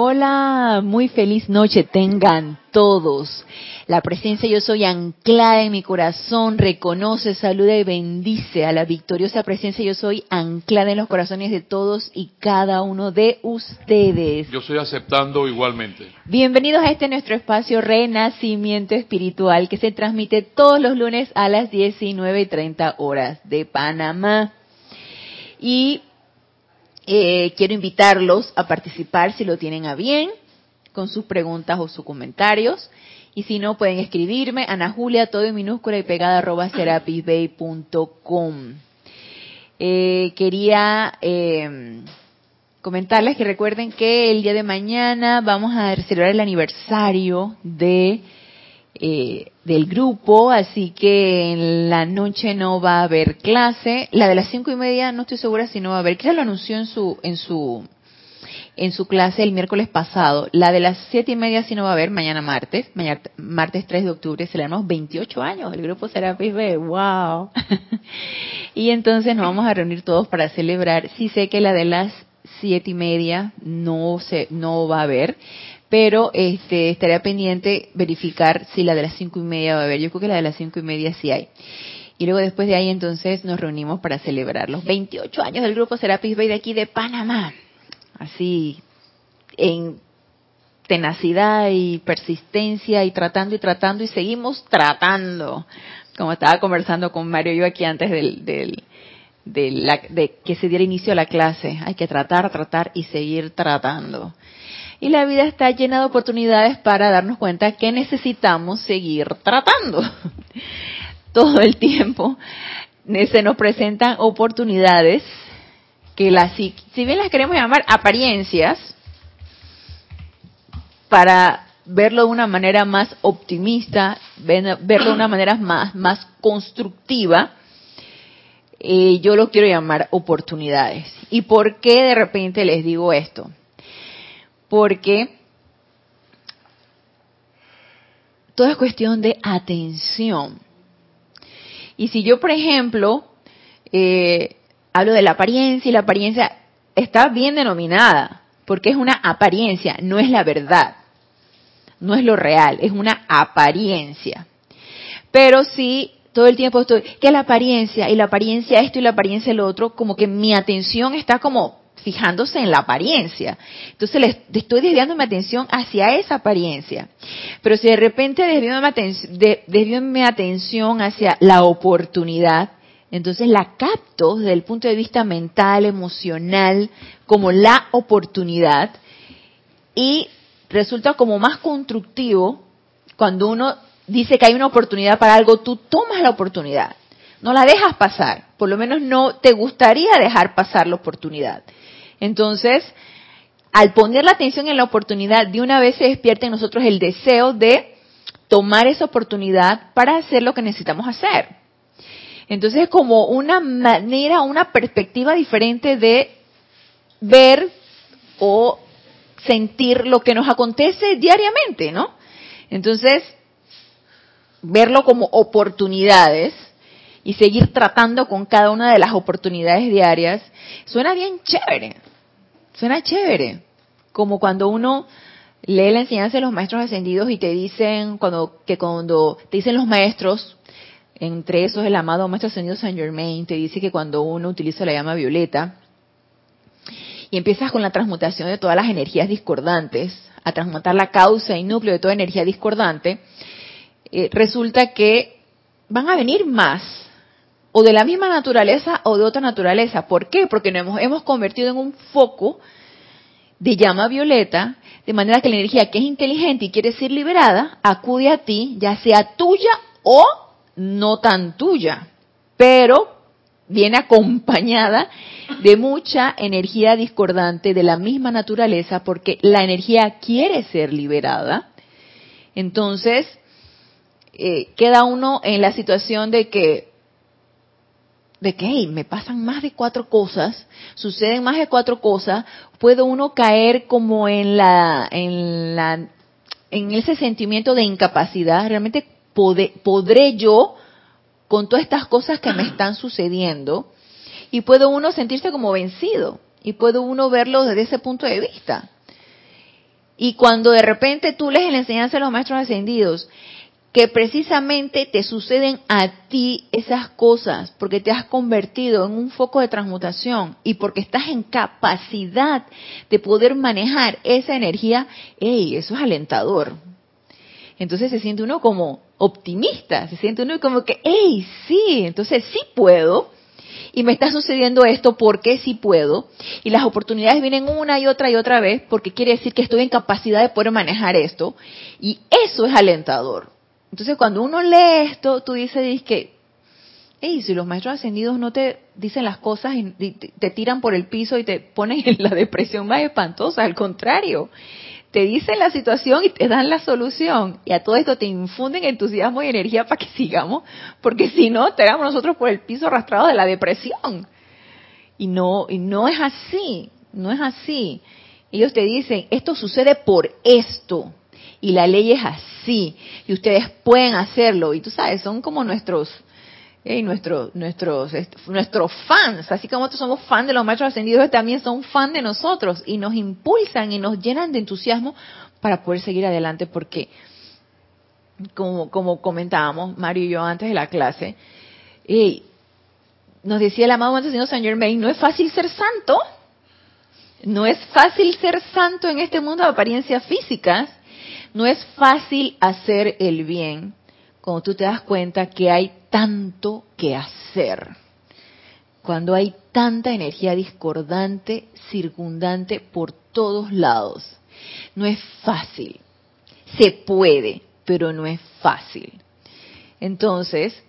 Hola, muy feliz noche tengan todos. La presencia yo soy anclada en mi corazón, reconoce, saluda y bendice a la victoriosa presencia yo soy anclada en los corazones de todos y cada uno de ustedes. Yo estoy aceptando igualmente. Bienvenidos a este nuestro espacio Renacimiento Espiritual que se transmite todos los lunes a las 19.30 horas de Panamá. Y eh, quiero invitarlos a participar si lo tienen a bien, con sus preguntas o sus comentarios. Y si no, pueden escribirme, Ana Julia, todo en minúscula y pegada, arroba serapisbay.com. Eh, quería eh, comentarles que recuerden que el día de mañana vamos a celebrar el aniversario de eh, del grupo, así que en la noche no va a haber clase. La de las cinco y media no estoy segura si no va a haber. Quizás lo anunció en su en su en su clase el miércoles pasado. La de las siete y media sí no va a haber mañana martes, mañana, martes 3 de octubre celebramos 28 años el grupo Serapis B. Wow. y entonces nos vamos a reunir todos para celebrar. Sí sé que la de las siete y media no se no va a haber pero este estaría pendiente verificar si la de las cinco y media va a haber. Yo creo que la de las cinco y media sí hay. Y luego después de ahí entonces nos reunimos para celebrar los 28 años del grupo Serapis Bay de aquí de Panamá. Así, en tenacidad y persistencia y tratando y tratando y seguimos tratando. Como estaba conversando con Mario yo aquí antes del, del, de, la, de que se diera inicio a la clase. Hay que tratar, tratar y seguir tratando y la vida está llena de oportunidades para darnos cuenta que necesitamos seguir tratando. Todo el tiempo se nos presentan oportunidades que las, si bien las queremos llamar apariencias, para verlo de una manera más optimista, verlo de una manera más, más constructiva, eh, yo lo quiero llamar oportunidades. ¿Y por qué de repente les digo esto? Porque todo es cuestión de atención. Y si yo, por ejemplo, eh, hablo de la apariencia y la apariencia está bien denominada, porque es una apariencia, no es la verdad, no es lo real, es una apariencia. Pero si todo el tiempo estoy, que la apariencia y la apariencia esto y la apariencia lo otro, como que mi atención está como fijándose en la apariencia. Entonces le estoy desviando mi atención hacia esa apariencia. Pero si de repente desvío mi, atención hacia la oportunidad, entonces la capto desde el punto de vista mental, emocional, como la oportunidad y resulta como más constructivo cuando uno dice que hay una oportunidad para algo, tú tomas la oportunidad. No la dejas pasar, por lo menos no te gustaría dejar pasar la oportunidad. Entonces, al poner la atención en la oportunidad, de una vez se despierta en nosotros el deseo de tomar esa oportunidad para hacer lo que necesitamos hacer. Entonces es como una manera, una perspectiva diferente de ver o sentir lo que nos acontece diariamente, ¿no? Entonces, verlo como oportunidades y seguir tratando con cada una de las oportunidades diarias, suena bien chévere. Suena chévere. Como cuando uno lee la enseñanza de los maestros ascendidos y te dicen, cuando, que cuando te dicen los maestros, entre esos el amado maestro ascendido Saint Germain, te dice que cuando uno utiliza la llama violeta, y empiezas con la transmutación de todas las energías discordantes, a transmutar la causa y núcleo de toda energía discordante, eh, resulta que van a venir más, o de la misma naturaleza o de otra naturaleza. ¿Por qué? Porque nos hemos, convertido en un foco de llama violeta, de manera que la energía que es inteligente y quiere ser liberada, acude a ti, ya sea tuya o no tan tuya, pero viene acompañada de mucha energía discordante de la misma naturaleza porque la energía quiere ser liberada. Entonces, eh, queda uno en la situación de que de que me pasan más de cuatro cosas, suceden más de cuatro cosas, puede uno caer como en la, en la, en ese sentimiento de incapacidad. Realmente podré yo con todas estas cosas que me están sucediendo y puede uno sentirse como vencido y puede uno verlo desde ese punto de vista. Y cuando de repente tú lees la enseñanza de los maestros ascendidos, que precisamente te suceden a ti esas cosas, porque te has convertido en un foco de transmutación y porque estás en capacidad de poder manejar esa energía, ¡ey! Eso es alentador. Entonces se siente uno como optimista, se siente uno como que, ¡ey! Sí, entonces sí puedo y me está sucediendo esto porque sí puedo, y las oportunidades vienen una y otra y otra vez porque quiere decir que estoy en capacidad de poder manejar esto, y eso es alentador. Entonces cuando uno lee esto, tú dices que, hey, si los maestros ascendidos no te dicen las cosas y te tiran por el piso y te ponen en la depresión más espantosa, al contrario, te dicen la situación y te dan la solución. Y a todo esto te infunden entusiasmo y energía para que sigamos, porque si no, damos nosotros por el piso arrastrado de la depresión. Y no, y no es así, no es así. Ellos te dicen, esto sucede por esto. Y la ley es así. Y ustedes pueden hacerlo. Y tú sabes, son como nuestros y nuestros, nuestros, nuestros fans, así como nosotros somos fans de los maestros ascendidos, también son fans de nosotros y nos impulsan y nos llenan de entusiasmo para poder seguir adelante porque, como, como comentábamos Mario y yo antes de la clase, y nos decía el amado Señor San Germain, no es fácil ser santo, no es fácil ser santo en este mundo de apariencias físicas, no es fácil hacer el bien, cuando tú te das cuenta que hay tanto que hacer, cuando hay tanta energía discordante, circundante por todos lados. No es fácil. Se puede, pero no es fácil. Entonces,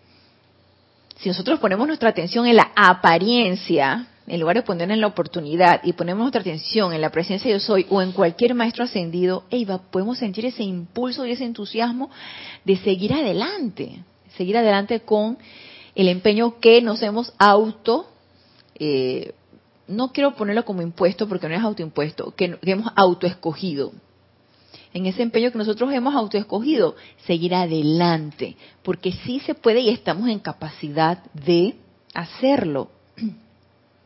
si nosotros ponemos nuestra atención en la apariencia, en lugar de poner en la oportunidad y ponemos nuestra atención en la presencia de yo soy o en cualquier maestro ascendido, podemos sentir ese impulso y ese entusiasmo de seguir adelante, seguir adelante con el empeño que nos hemos auto, eh, no quiero ponerlo como impuesto porque no es autoimpuesto, que, que hemos autoescogido. En ese empeño que nosotros hemos autoescogido, seguir adelante, porque sí se puede y estamos en capacidad de hacerlo.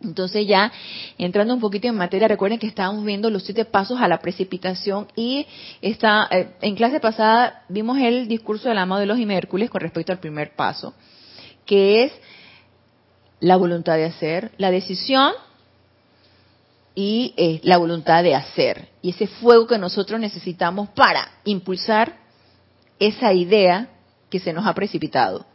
Entonces ya entrando un poquito en materia, recuerden que estábamos viendo los siete pasos a la precipitación y está, eh, en clase pasada vimos el discurso del amado de los y Mércules con respecto al primer paso, que es la voluntad de hacer, la decisión y eh, la voluntad de hacer. Y ese fuego que nosotros necesitamos para impulsar esa idea que se nos ha precipitado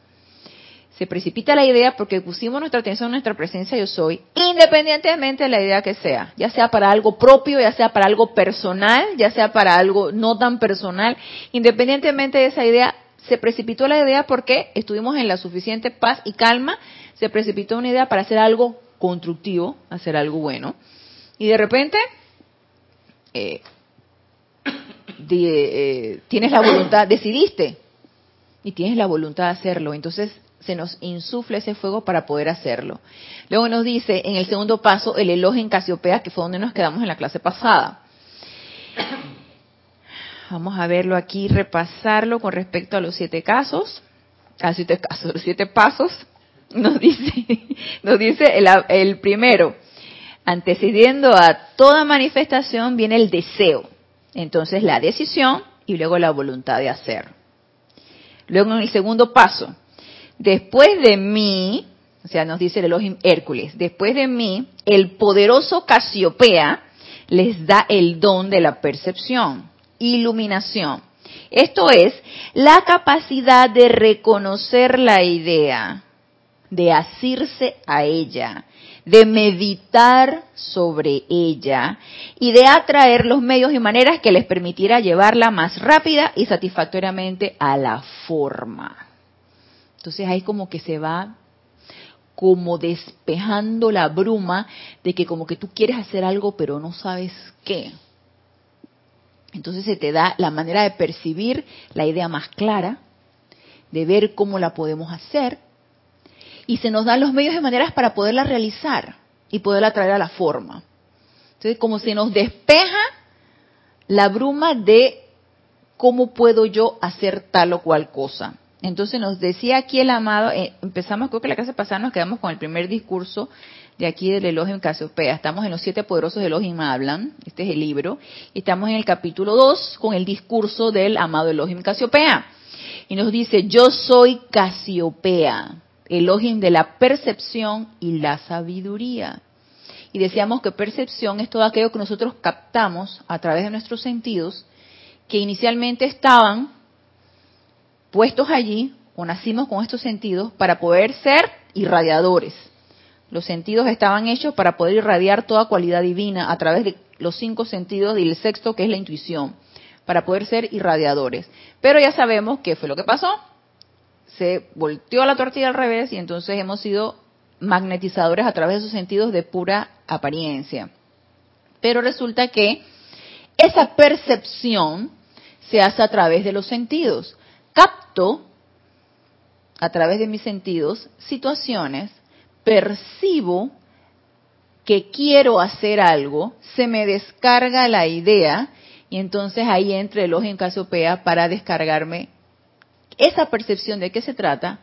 se precipita la idea porque pusimos nuestra atención en nuestra presencia yo soy, independientemente de la idea que sea, ya sea para algo propio, ya sea para algo personal, ya sea para algo no tan personal, independientemente de esa idea, se precipitó la idea porque estuvimos en la suficiente paz y calma, se precipitó una idea para hacer algo constructivo, hacer algo bueno, y de repente eh, eh, tienes la voluntad, decidiste, y tienes la voluntad de hacerlo, entonces se nos insufla ese fuego para poder hacerlo. Luego nos dice en el segundo paso el elogio en Casiopea, que fue donde nos quedamos en la clase pasada. Vamos a verlo aquí, repasarlo con respecto a los siete casos, a siete casos, los siete pasos. Nos dice, nos dice el, el primero, antecediendo a toda manifestación viene el deseo. Entonces la decisión y luego la voluntad de hacer. Luego en el segundo paso, Después de mí, o sea, nos dice el Elohim Hércules, después de mí, el poderoso Casiopea les da el don de la percepción, iluminación. Esto es la capacidad de reconocer la idea, de asirse a ella, de meditar sobre ella y de atraer los medios y maneras que les permitiera llevarla más rápida y satisfactoriamente a la forma. Entonces ahí como que se va como despejando la bruma de que como que tú quieres hacer algo pero no sabes qué. Entonces se te da la manera de percibir la idea más clara, de ver cómo la podemos hacer, y se nos dan los medios y maneras para poderla realizar y poderla traer a la forma. Entonces como se nos despeja la bruma de cómo puedo yo hacer tal o cual cosa. Entonces nos decía aquí el amado, eh, empezamos, creo que la clase pasada nos quedamos con el primer discurso de aquí del Elohim Casiopea. Estamos en los siete poderosos Elohim hablan, este es el libro, y estamos en el capítulo 2 con el discurso del amado Elohim Casiopea. Y nos dice, yo soy Casiopea, Elohim de la percepción y la sabiduría. Y decíamos que percepción es todo aquello que nosotros captamos a través de nuestros sentidos, que inicialmente estaban puestos allí, o nacimos con estos sentidos, para poder ser irradiadores los sentidos estaban hechos para poder irradiar toda cualidad divina a través de los cinco sentidos y el sexto que es la intuición, para poder ser irradiadores. Pero ya sabemos qué fue lo que pasó. Se volteó la tortilla al revés y entonces hemos sido magnetizadores a través de esos sentidos de pura apariencia. Pero resulta que esa percepción se hace a través de los sentidos. A través de mis sentidos situaciones percibo que quiero hacer algo, se me descarga la idea y entonces ahí entra el ojo en Casopea para descargarme esa percepción de qué se trata,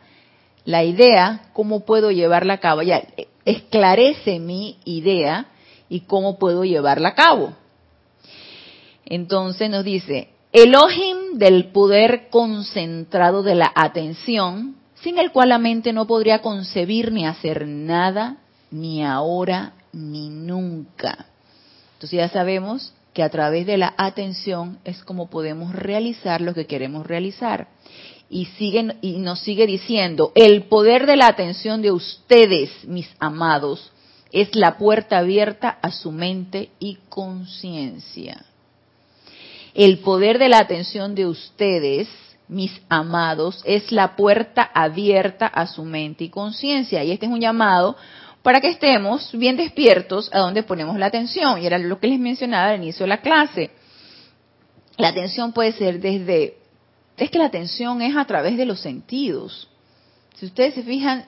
la idea, cómo puedo llevarla a cabo, ya esclarece mi idea y cómo puedo llevarla a cabo. Entonces nos dice, Elohim del poder concentrado de la atención sin el cual la mente no podría concebir ni hacer nada, ni ahora, ni nunca. Entonces ya sabemos que a través de la atención es como podemos realizar lo que queremos realizar. Y, y nos sigue diciendo, el poder de la atención de ustedes, mis amados, es la puerta abierta a su mente y conciencia. El poder de la atención de ustedes mis amados, es la puerta abierta a su mente y conciencia. Y este es un llamado para que estemos bien despiertos a donde ponemos la atención. Y era lo que les mencionaba al inicio de la clase. La atención puede ser desde... Es que la atención es a través de los sentidos. Si ustedes se fijan,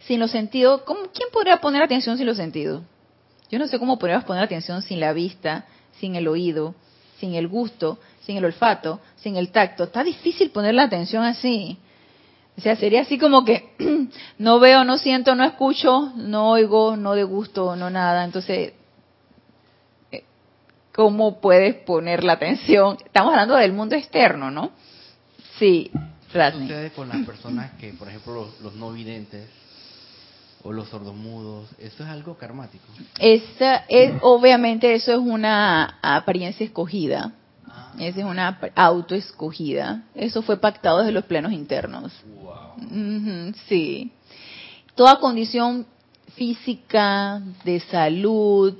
sin los sentidos, ¿quién podría poner atención sin los sentidos? Yo no sé cómo podríamos poner atención sin la vista, sin el oído, sin el gusto, sin el olfato, sin el tacto. Está difícil poner la atención así. O sea, sería así como que no veo, no siento, no escucho, no oigo, no degusto, no nada. Entonces, eh, ¿cómo puedes poner la atención? Estamos hablando del mundo externo, ¿no? Sí, ¿Qué sucede con las personas que, por ejemplo, los, no videntes o los sordomudos? ¿Eso es algo karmático? Esa es, obviamente eso es una apariencia escogida esa es una auto escogida. Eso fue pactado desde los plenos internos. sí. Toda condición física, de salud,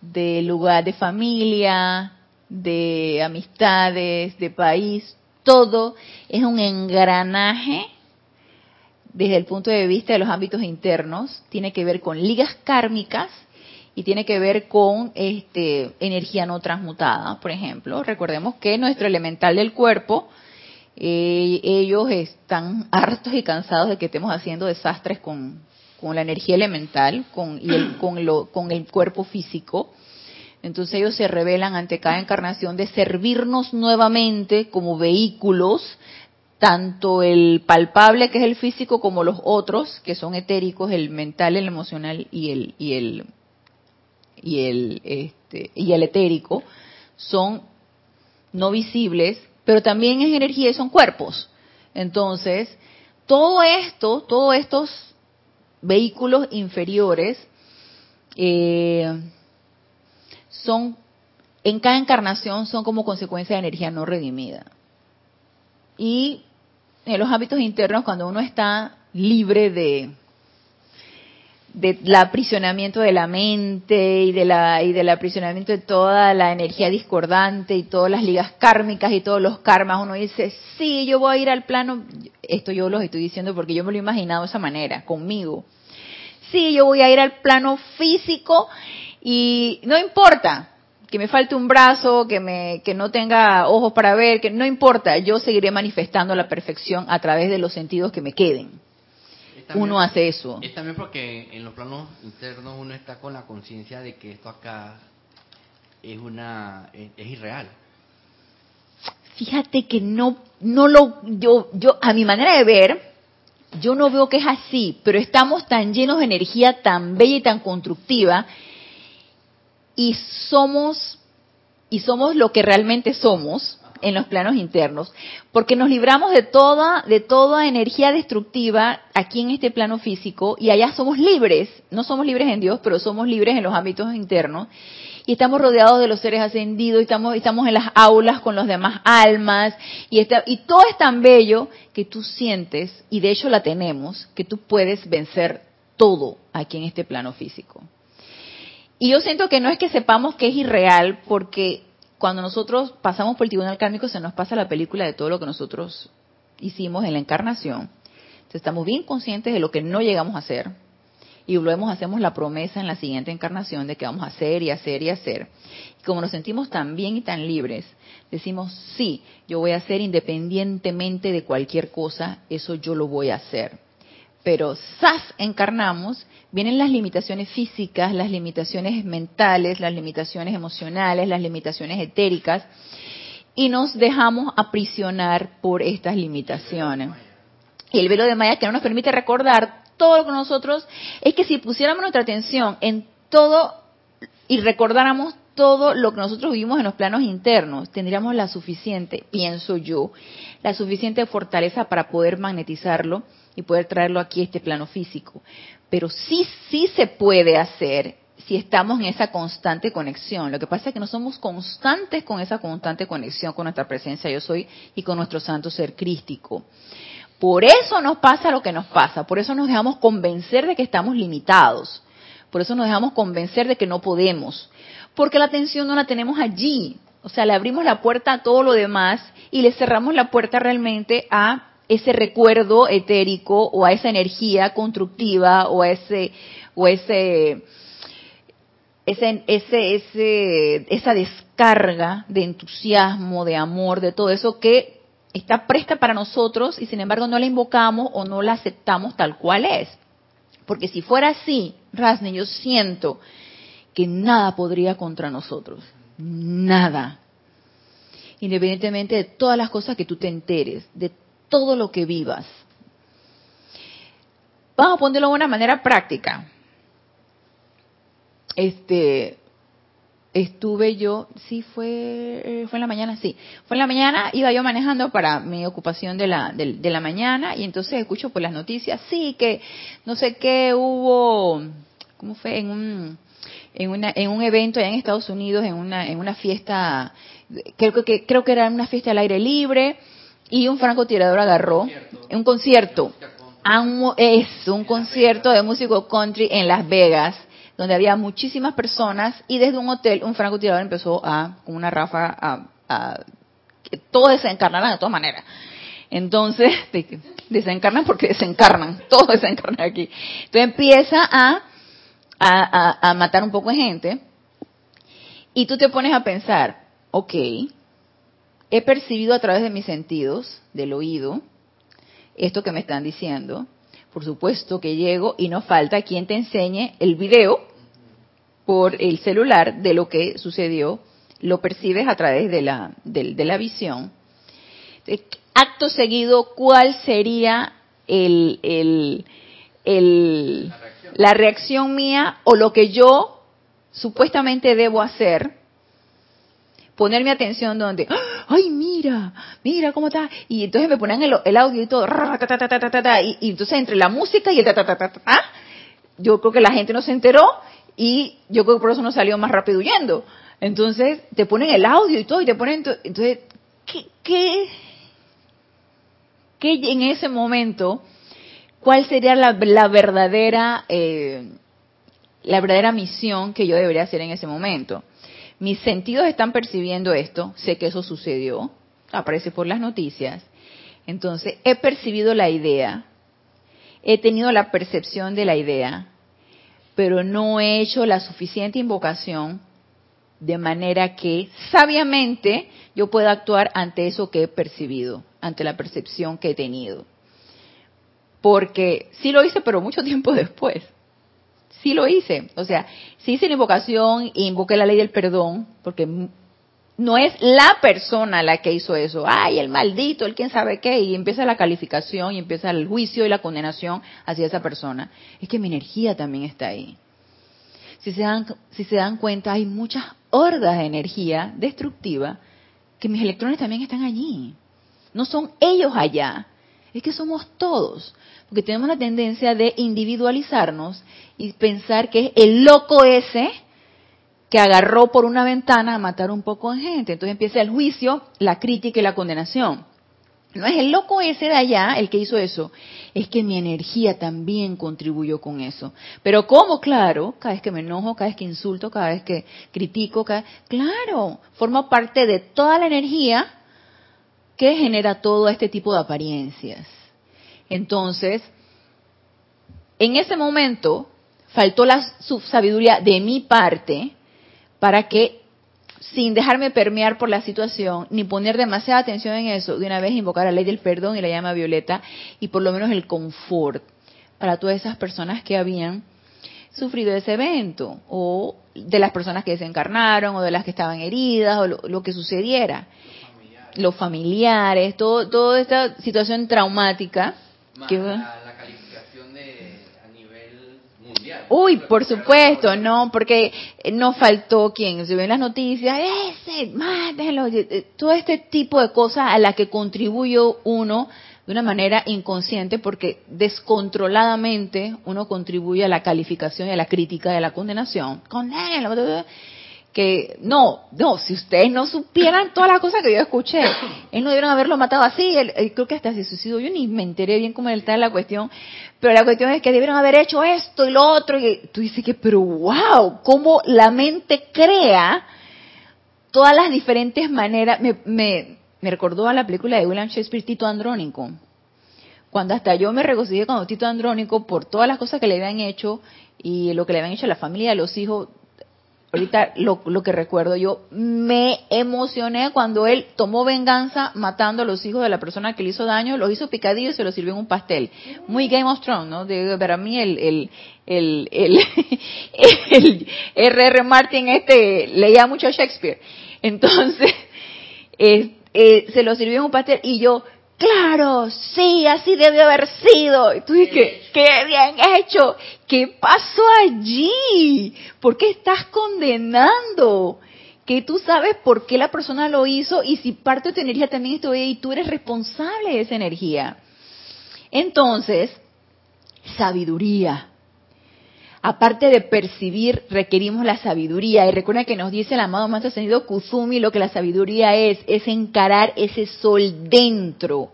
de lugar de familia, de amistades, de país, todo es un engranaje desde el punto de vista de los ámbitos internos, tiene que ver con ligas kármicas y tiene que ver con este, energía no transmutada, por ejemplo. Recordemos que nuestro elemental del cuerpo, eh, ellos están hartos y cansados de que estemos haciendo desastres con, la energía elemental con, y el, con, lo, con el cuerpo físico. Entonces ellos se revelan ante cada encarnación de servirnos nuevamente como vehículos, tanto el palpable que es el físico como los otros que son etéricos, el mental, el emocional y el, y el y el, este, y el etérico son no visibles, pero también es energía y son cuerpos. Entonces, todo esto, todos estos vehículos inferiores eh, son, en cada encarnación son como consecuencia de energía no redimida. Y en los hábitos internos, cuando uno está libre de, del aprisionamiento de la mente y de la y del aprisionamiento de toda la energía discordante y todas las ligas kármicas y todos los karmas uno dice sí yo voy a ir al plano esto yo lo estoy diciendo porque yo me lo he imaginado de esa manera conmigo. Sí yo voy a ir al plano físico y no importa que me falte un brazo que me que no tenga ojos para ver que no importa yo seguiré manifestando la perfección a través de los sentidos que me queden uno hace eso. Es también porque en los planos internos uno está con la conciencia de que esto acá es una es, irreal. Fíjate que no no lo yo yo a mi manera de ver Yo no veo que es así, pero estamos tan llenos de energía tan bella y tan constructiva y somos y somos lo que realmente somos en los planos internos, porque nos libramos de toda de toda energía destructiva aquí en este plano físico y allá somos libres, no somos libres en Dios, pero somos libres en los ámbitos internos y estamos rodeados de los seres ascendidos, y estamos, estamos en las aulas con los demás almas, y, está, y todo es tan bello que tú sientes, y de hecho la tenemos, que tú puedes vencer todo aquí en este plano físico. Y yo siento que no es que sepamos que es irreal, porque cuando nosotros pasamos por el tribunal kármico se nos pasa la película de todo lo que nosotros hicimos en la encarnación. Entonces estamos bien conscientes de lo que no llegamos a hacer, y luego hacemos la promesa en la siguiente encarnación de que vamos a hacer y hacer y hacer. Y como nos sentimos tan bien y tan libres, decimos, sí, yo voy a hacer independientemente de cualquier cosa, eso yo lo voy a hacer. Pero ¡zas! encarnamos, vienen las limitaciones físicas, las limitaciones mentales, las limitaciones emocionales, las limitaciones etéricas, y nos dejamos aprisionar por estas limitaciones. Y el velo de Maya que no nos permite recordar todo lo que nosotros, es que si pusiéramos nuestra atención en todo y recordáramos todo lo que nosotros vivimos en los planos internos, tendríamos la suficiente, pienso yo, la suficiente fortaleza para poder magnetizarlo y poder traerlo aquí a este plano físico. Pero sí, sí se puede hacer si estamos en esa constante conexión. Lo que pasa es que no somos constantes con esa constante conexión con nuestra presencia yo soy y con nuestro santo ser crístico. Por eso nos pasa lo que nos pasa, por eso nos dejamos convencer de que estamos limitados, por eso nos dejamos convencer de que no podemos, porque la atención no la tenemos allí, o sea, le abrimos la puerta a todo lo demás y le cerramos la puerta realmente a ese recuerdo etérico o a esa energía constructiva o a ese o ese ese, ese, ese, esa descarga de entusiasmo, de amor, de todo eso que está presta para nosotros y sin embargo no la invocamos o no la aceptamos tal cual es. Porque si fuera así, Rasne, yo siento que nada podría contra nosotros. Nada. Independientemente de todas las cosas que tú te enteres, de todo lo que vivas. Vamos a ponerlo de una manera práctica. Este, estuve yo, sí fue, eh, fue en la mañana, sí, fue en la mañana, iba yo manejando para mi ocupación de la, de, la mañana y entonces escucho por las noticias, sí, que no sé qué hubo, ¿cómo fue? En un, en, una, en un evento allá en Estados Unidos, en una, en una fiesta, creo que, creo que era una fiesta al aire libre y un francotirador agarró, un concierto, es un concierto de músico country en Las Vegas donde había muchísimas personas y desde un hotel un francotirador empezó a, con una ráfaga, a, a que todo desencarnaran de todas maneras. Entonces, desencarnan porque desencarnan, todo desencarnan aquí. Entonces empieza a, a, a, matar un poco de gente y tú te pones a pensar, ok, he percibido a través de mis sentidos, del oído, esto que me están diciendo, por supuesto que llego y no falta quien te enseñe el video por el celular de lo que sucedió, lo percibes a través de la, de, la visión. Acto seguido, ¿cuál sería el, el, el, la, reacción. la reacción mía o lo que yo supuestamente debo hacer poner mi atención donde, ay, mira, mira cómo está. Y entonces me ponen el, audio y todo, y, y, entonces entre la música y el ta, ta, ta, ta, yo creo que la gente no se enteró y yo creo que por eso no salió más rápido huyendo. Entonces te ponen el audio y todo y te ponen, entonces, ¿qué, qué, qué en ese momento, cuál sería la, la verdadera, eh, la verdadera misión que yo debería hacer en ese momento? Mis sentidos están percibiendo esto, sé que eso sucedió, aparece por las noticias, entonces he percibido la idea, he tenido la percepción de la idea, pero no he hecho la suficiente invocación de manera que sabiamente yo pueda actuar ante eso que he percibido, ante la percepción que he tenido. Porque sí lo hice, pero mucho tiempo después sí lo hice. O sea, sí hice la invocación invoqué la ley del perdón, porque no es la persona la que hizo eso. Ay, el maldito, el quién sabe qué. Y empieza la calificación y empieza el juicio y la condenación hacia esa persona. Es que mi energía también está ahí. Si se dan, si se dan cuenta, hay muchas hordas de energía destructiva que mis electrones también están allí. No son ellos allá. Es que somos todos. Porque tenemos la tendencia de individualizarnos y pensar que es el loco ese que agarró por una ventana a matar un poco de gente. Entonces empieza el juicio, la crítica y la condenación. No es el loco ese de allá el que hizo eso, es que mi energía también contribuyó con eso. Pero ¿cómo? Claro, cada vez que me enojo, cada vez que insulto, cada vez que critico, claro, forma parte de toda la energía que genera todo este tipo de apariencias. Entonces, en ese momento faltó la sabiduría de mi parte para que sin dejarme permear por la situación, ni poner demasiada atención en eso, de una vez invocar la ley del perdón y la llama violeta y por lo menos el confort para todas esas personas que habían sufrido ese evento o de las personas que desencarnaron o de las que estaban heridas o lo, que sucediera. Los familiares, todo, toda esta situación traumática. que, Uy, por supuesto, no, porque no faltó quien se ve en las noticias, ese, mátenlo, todo este tipo de cosas a las que contribuyó uno de una manera inconsciente, porque descontroladamente uno contribuye a la calificación y a la crítica a la condenación. Condénelo, que no, no, si ustedes no supieran todas las cosas que yo escuché, él no debieron haberlo matado así, él, creo que hasta se suicidó, yo ni me enteré bien cómo está la cuestión, pero la cuestión es que debieron haber hecho esto y lo otro, y tú dices que, pero wow, cómo la mente crea todas las diferentes maneras, me, me, me recordó a la película de William Shakespeare, Tito Andrónico, cuando hasta yo me regocijé con Tito Andrónico por todas las cosas que le habían hecho y lo que le habían hecho a la familia, a los hijos, ahorita lo, lo, que recuerdo yo, me emocioné cuando él tomó venganza matando a los hijos de la persona que le hizo daño, los hizo picadillo y se los sirvió en un pastel. Muy Game of Thrones, ¿no? De, para mí el, el, el, el, R.R. Martin este leía mucho Shakespeare. Entonces, eh, se lo sirvió en un pastel y yo, Claro, sí, así debe haber sido. Y tú dices, qué bien hecho. ¿Qué pasó allí? ¿Por qué estás condenando? Que tú sabes por qué la persona lo hizo y si parte de tu energía también estuvo ahí y tú eres responsable de esa energía. Entonces, sabiduría. Aparte de percibir, requerimos la sabiduría. Y recuerda que nos dice el amado Maestro Ascendido Kuzumi lo que la sabiduría es, es encarar ese sol dentro,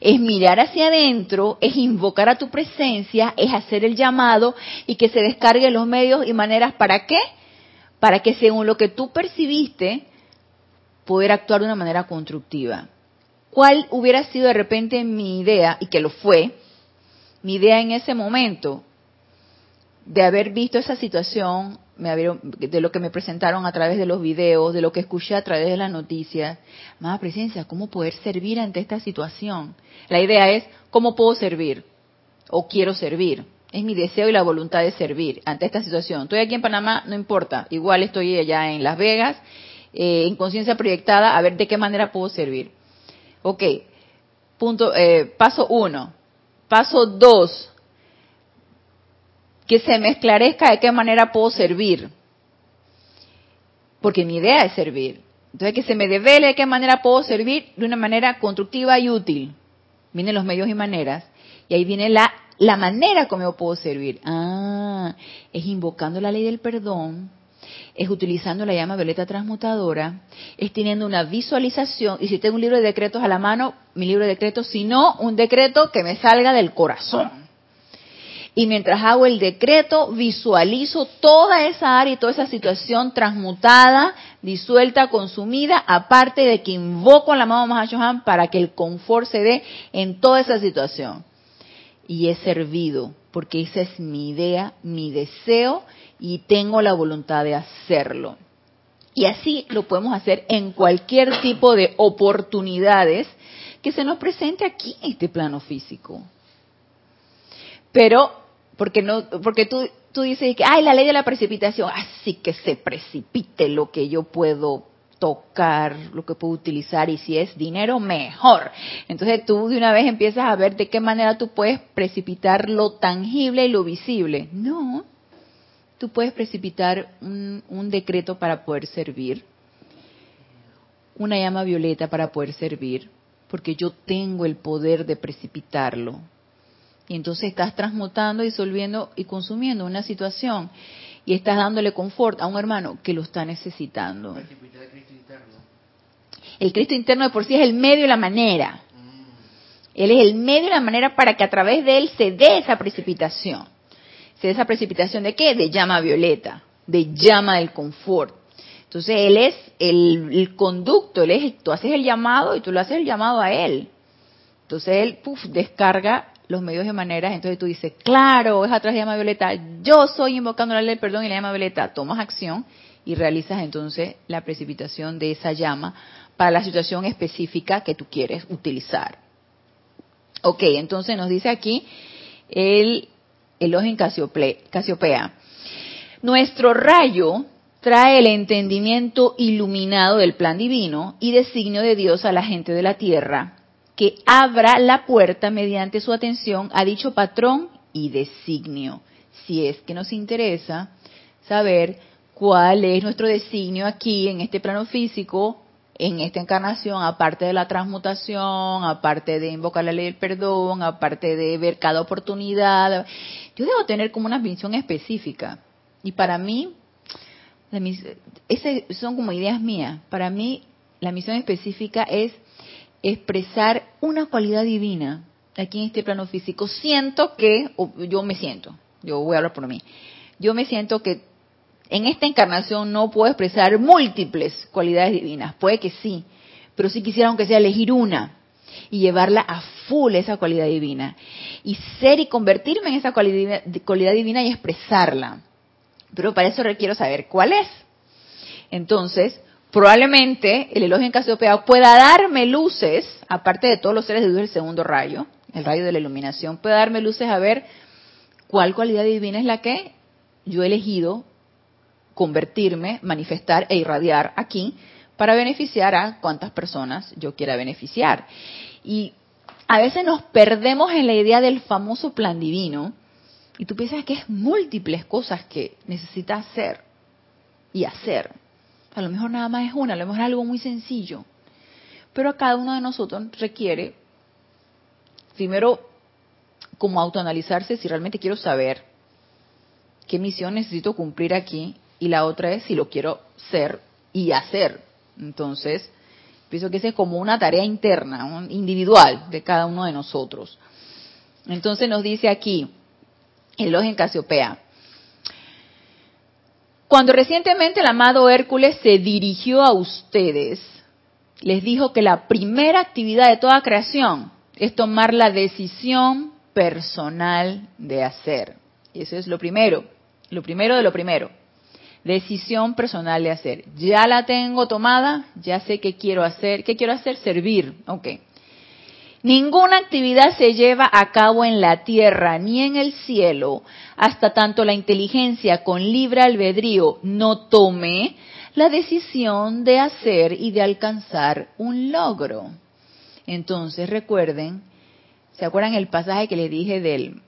es mirar hacia adentro, es invocar a tu presencia, es hacer el llamado y que se descarguen los medios y maneras para qué? Para que según lo que tú percibiste, poder actuar de una manera constructiva. ¿Cuál hubiera sido de repente mi idea, y que lo fue, mi idea en ese momento? De haber visto esa situación, me de lo que me presentaron a través de los videos, de lo que escuché a través de las noticias, más presencia, ¿cómo poder servir ante esta situación? La idea es, ¿cómo puedo servir? ¿O quiero servir? Es mi deseo y la voluntad de servir ante esta situación. Estoy aquí en Panamá, no importa, igual estoy allá en Las Vegas, eh, en conciencia proyectada, a ver de qué manera puedo servir. Ok, punto, eh, paso uno. Paso dos, que se me esclarezca de qué manera puedo servir. Porque mi idea es servir. Entonces, que se me devele de qué manera puedo servir de una manera constructiva y útil. Vienen los medios y maneras. Y ahí viene la, la manera como yo puedo servir. Ah, es invocando la ley del perdón, es utilizando la llama violeta transmutadora, es teniendo una visualización. Y si tengo un libro de decretos a la mano, mi libro de decretos, si no, un decreto que me salga del corazón y mientras hago el decreto, visualizo toda esa área y toda esa situación transmutada, disuelta, consumida, aparte de que invoco a la mamá Mahashohan para que el confort se dé en toda esa situación. Y he servido, porque esa es mi idea, mi deseo, y tengo la voluntad de hacerlo. Y así lo podemos hacer en cualquier tipo de oportunidades que se nos presente aquí en este plano físico. Pero porque no porque tú tú dices que ay la ley de la precipitación así que se precipite lo que yo puedo tocar, lo que puedo utilizar y si es dinero, mejor. Entonces tú de una vez empiezas a ver de qué manera tú puedes precipitar lo tangible y lo visible. No, tú puedes precipitar un, un decreto para poder servir, una llama violeta para poder servir, porque yo tengo el poder de precipitarlo. Y entonces estás transmutando, disolviendo y consumiendo una situación y estás dándole confort a un hermano que lo está necesitando. El Cristo interno. El Cristo interno de por sí es el medio y la manera. Él es el medio y la manera para que a través de él se dé esa precipitación. ¿Se dé esa precipitación de qué? De llama violeta, de llama del confort. Entonces él es el, el conducto, él es, tú haces el llamado y tú lo haces el llamado a él. Entonces él, puf, descarga los medios de manera, entonces tú dices, claro, es atrás de llama violeta, yo soy invocando la ley del perdón y la llama violeta, tomas acción y realizas entonces la precipitación de esa llama para la situación específica que tú quieres utilizar. Ok, entonces nos dice aquí el elogio en Casiopea. Nuestro rayo trae el entendimiento iluminado del plan divino y designio de Dios a la gente de la tierra, que abra la puerta mediante su atención a dicho patrón y designio. Si es que nos interesa saber cuál es nuestro designio aquí en este plano físico, en esta encarnación, aparte de la transmutación, aparte de invocar la ley del perdón, aparte de ver cada oportunidad. Yo debo tener como una visión específica. Y para mí, ese son como ideas mías. Para mí, la misión específica es expresar una cualidad divina aquí en este plano físico. Siento que, yo me siento, yo voy a hablar por mí, yo me siento que en esta encarnación no puedo expresar múltiples cualidades divinas. Puede que sí, pero sí quisiera aunque sea elegir una y llevarla a full esa cualidad divina. Y ser y convertirme en esa cualidad, cualidad divina y expresarla. Pero para eso requiero saber cuál es. Entonces, probablemente el elogio en Casiopea pueda darme luces, aparte de todos los seres de Dios del segundo rayo, el rayo de la iluminación, puede darme luces a ver cuál cualidad divina es la que yo he elegido convertirme, manifestar e irradiar aquí para beneficiar a cuantas personas yo quiera beneficiar. Y a veces nos perdemos en la idea del famoso plan divino y tú piensas que es múltiples cosas que necesitas hacer y hacer. A lo mejor nada más es una, a lo mejor es algo muy sencillo. Pero a cada uno de nosotros requiere, primero, como autoanalizarse si realmente quiero saber qué misión necesito cumplir aquí y la otra es si lo quiero ser y hacer. Entonces, pienso que esa es como una tarea interna, individual de cada uno de nosotros. Entonces nos dice aquí, elogio en Casiopea. Cuando recientemente el amado Hércules se dirigió a ustedes, les dijo que la primera actividad de toda creación es tomar la decisión personal de hacer. Eso es lo primero, lo primero de lo primero. Decisión personal de hacer. Ya la tengo tomada, ya sé qué quiero hacer. ¿Qué quiero hacer? Servir. Ok. Ninguna actividad se lleva a cabo en la tierra ni en el cielo hasta tanto la inteligencia con libre albedrío no tome la decisión de hacer y de alcanzar un logro. Entonces recuerden, ¿se acuerdan el pasaje que les dije del,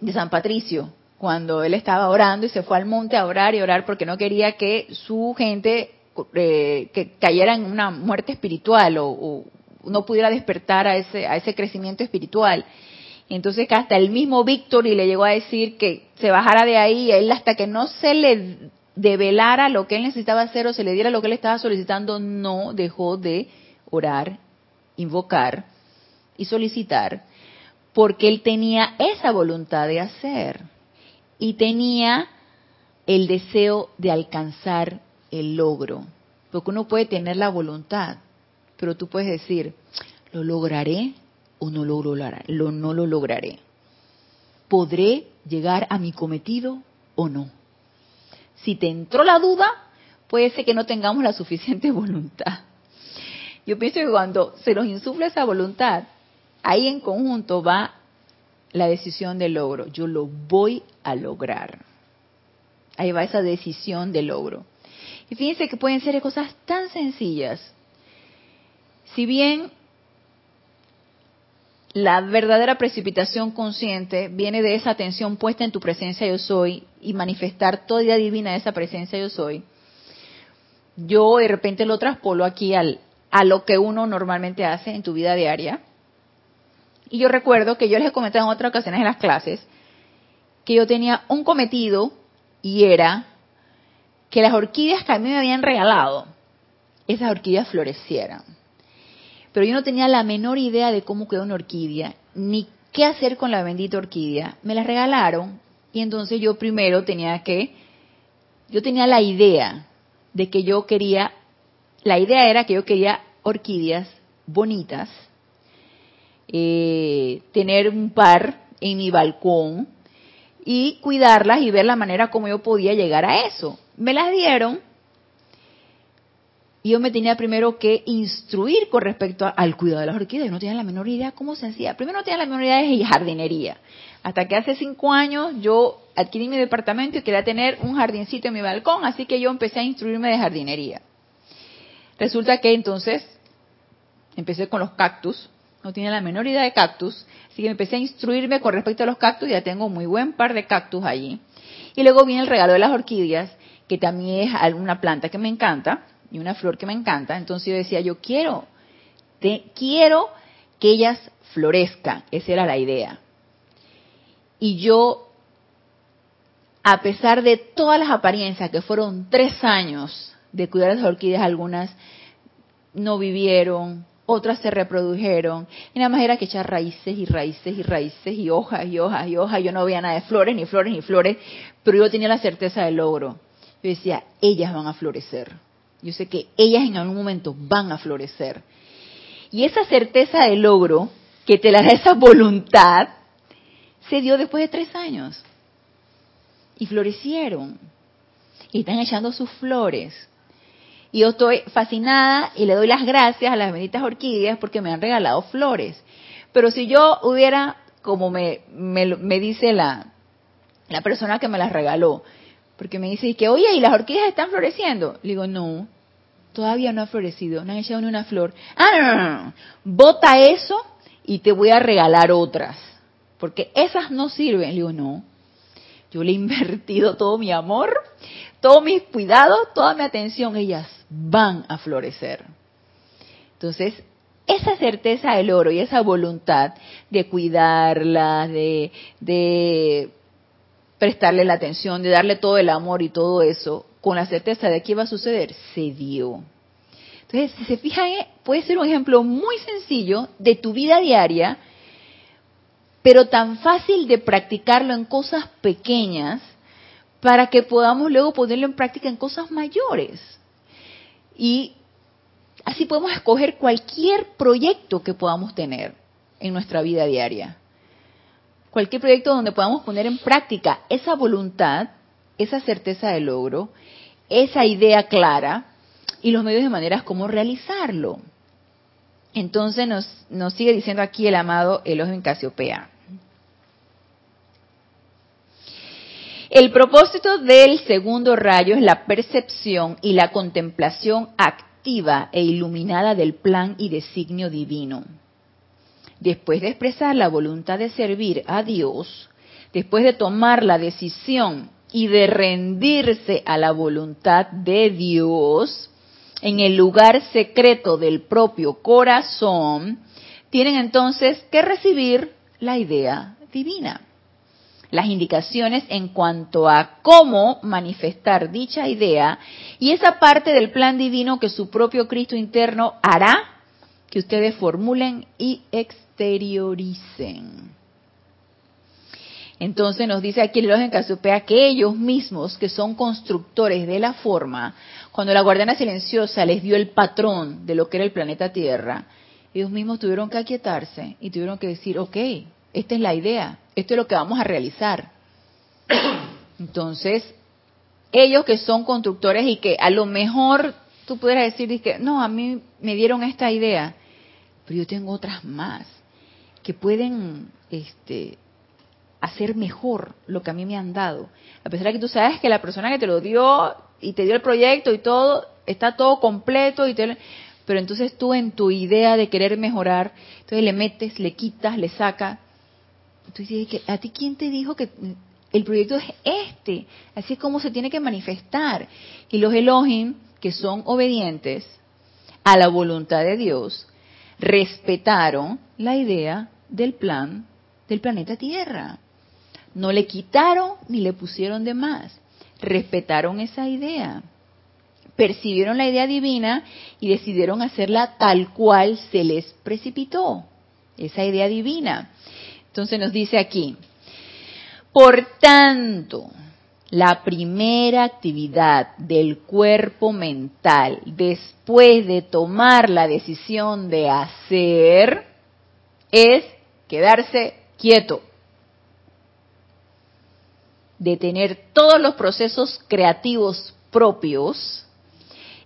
de San Patricio? Cuando él estaba orando y se fue al monte a orar y orar porque no quería que su gente eh, que cayera en una muerte espiritual o, o no pudiera despertar a ese, a ese crecimiento espiritual. Entonces que hasta el mismo Víctor y le llegó a decir que se bajara de ahí, él hasta que no se le develara lo que él necesitaba hacer o se le diera lo que él estaba solicitando, no dejó de orar, invocar y solicitar, porque él tenía esa voluntad de hacer y tenía el deseo de alcanzar el logro, porque uno puede tener la voluntad, pero tú puedes decir, ¿lo lograré o no lo lograré? Lo, no lo lograré. ¿Podré llegar a mi cometido o no? Si te entró la duda, puede ser que no tengamos la suficiente voluntad. Yo pienso que cuando se nos insufla esa voluntad, ahí en conjunto va la decisión del logro. Yo lo voy a lograr. Ahí va esa decisión del logro. Y fíjense que pueden ser cosas tan sencillas. Si bien la verdadera precipitación consciente viene de esa atención puesta en tu presencia yo soy y manifestar toda idea divina de esa presencia yo soy, yo de repente lo traspolo aquí al, a lo que uno normalmente hace en tu vida diaria. Y yo recuerdo que yo les he comentado en otras ocasiones en las clases que yo tenía un cometido y era que las orquídeas que a mí me habían regalado, esas orquídeas florecieran. Pero yo no tenía la menor idea de cómo quedó una orquídea, ni qué hacer con la bendita orquídea. Me la regalaron y entonces yo primero tenía que, yo tenía la idea de que yo quería, la idea era que yo quería orquídeas bonitas, eh, tener un par en mi balcón y cuidarlas y ver la manera como yo podía llegar a eso. Me las dieron yo me tenía primero que instruir con respecto al cuidado de las orquídeas. Yo no tenía la menor idea cómo se hacía. Primero no tenía la menor idea de jardinería. Hasta que hace cinco años yo adquirí mi departamento y quería tener un jardincito en mi balcón, así que yo empecé a instruirme de jardinería. Resulta que entonces empecé con los cactus, no tenía la menor idea de cactus, así que empecé a instruirme con respecto a los cactus, ya tengo muy buen par de cactus allí. Y luego viene el regalo de las orquídeas, que también es una planta que me encanta y una flor que me encanta. Entonces yo decía, yo quiero, te, quiero que ellas florezcan, esa era la idea. Y yo, a pesar de todas las apariencias, que fueron tres años de cuidar las orquídeas, algunas no vivieron, otras se reprodujeron, y nada más era que echar raíces y raíces y raíces y hojas y hojas y hojas, yo no veía nada de flores, ni flores, ni flores, pero yo tenía la certeza del logro. Yo decía, ellas van a florecer. Yo sé que ellas en algún momento van a florecer. Y esa certeza del logro, que te la da esa voluntad, se dio después de tres años. Y florecieron. Y están echando sus flores. Y yo estoy fascinada y le doy las gracias a las benditas orquídeas porque me han regalado flores. Pero si yo hubiera, como me, me, dice la, la persona que me las regaló, porque me dice que, oye, ¿y las orquídeas están floreciendo? Le digo, no, todavía no ha florecido, no han echado ni una flor. Ah, bota eso y te voy a regalar otras porque esas no sirven. Le digo, no, yo le he invertido todo mi amor, todos mis cuidados, toda mi atención, ellas van a florecer. Entonces, esa certeza del oro y esa voluntad de cuidarlas, de, de prestarle la atención, de darle todo el amor y todo eso, con la certeza de que va a suceder, se dio. Entonces, si se fijan, eh, puede ser un ejemplo muy sencillo de tu vida diaria, pero tan fácil de practicarlo en cosas pequeñas para que podamos luego ponerlo en práctica en cosas mayores. Y así podemos escoger cualquier proyecto que podamos tener en nuestra vida diaria. Cualquier proyecto donde podamos poner en práctica esa voluntad, esa certeza de logro, esa idea clara y los medios de maneras como realizarlo. Entonces nos, nos sigue diciendo aquí el amado Elohim Casiopea. El propósito del segundo rayo es la percepción y la contemplación activa e iluminada del plan y designio divino. Después de expresar la voluntad de servir a Dios, después de tomar la decisión y de rendirse a la voluntad de Dios, en el lugar secreto del propio corazón, tienen entonces que recibir la idea divina. Las indicaciones en cuanto a cómo manifestar dicha idea y esa parte del plan divino que su propio Cristo interno hará que ustedes formulen y exterioricen. Entonces nos dice aquí el en Casupea que ellos mismos, que son constructores de la forma, cuando la guardiana silenciosa les dio el patrón de lo que era el planeta Tierra, ellos mismos tuvieron que aquietarse y tuvieron que decir, ok, esta es la idea, esto es lo que vamos a realizar. Entonces, ellos que son constructores y que a lo mejor tú pudieras decir no, a mí me dieron esta idea, pero yo tengo otras más que pueden este, hacer mejor lo que a mí me han dado. A pesar de que tú sabes que la persona que te lo dio y te dio el proyecto y todo, está todo completo y te, pero entonces tú en tu idea de querer mejorar, entonces le metes, le quitas, le sacas. Entonces, ¿a ti quién te dijo que el proyecto es este? Así es como se tiene que manifestar. Y los Elohim, que son obedientes a la voluntad de Dios, respetaron la idea del plan del planeta Tierra. No le quitaron ni le pusieron de más. Respetaron esa idea. Percibieron la idea divina y decidieron hacerla tal cual se les precipitó. Esa idea divina. Entonces nos dice aquí, por tanto, la primera actividad del cuerpo mental después de tomar la decisión de hacer es quedarse quieto, de tener todos los procesos creativos propios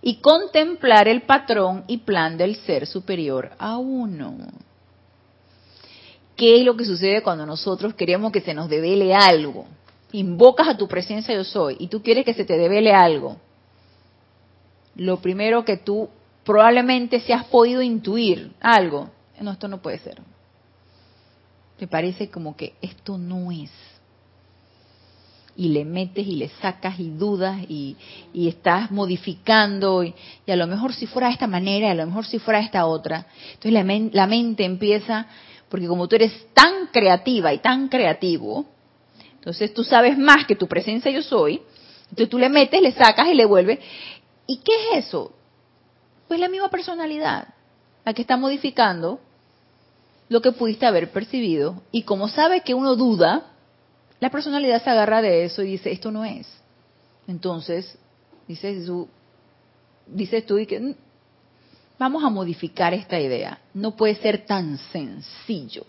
y contemplar el patrón y plan del ser superior a uno. ¿Qué es lo que sucede cuando nosotros queremos que se nos devele algo? Invocas a tu presencia yo soy y tú quieres que se te devele algo. Lo primero que tú probablemente se has podido intuir algo, no, esto no puede ser te parece como que esto no es. Y le metes y le sacas y dudas y, estás modificando y, a lo mejor si fuera de esta manera, a lo mejor si fuera de esta otra. Entonces la, la mente empieza, porque como tú eres tan creativa y tan creativo, entonces tú sabes más que tu presencia yo soy, entonces tú le metes, le sacas y le vuelves. ¿Y qué es eso? Pues la misma personalidad, la que está modificando lo que pudiste haber percibido. Y como sabe que uno duda, la personalidad se agarra de eso y dice, esto no es. Entonces, dices tú, dices tú y que mm, vamos a modificar esta idea. No puede ser tan sencillo.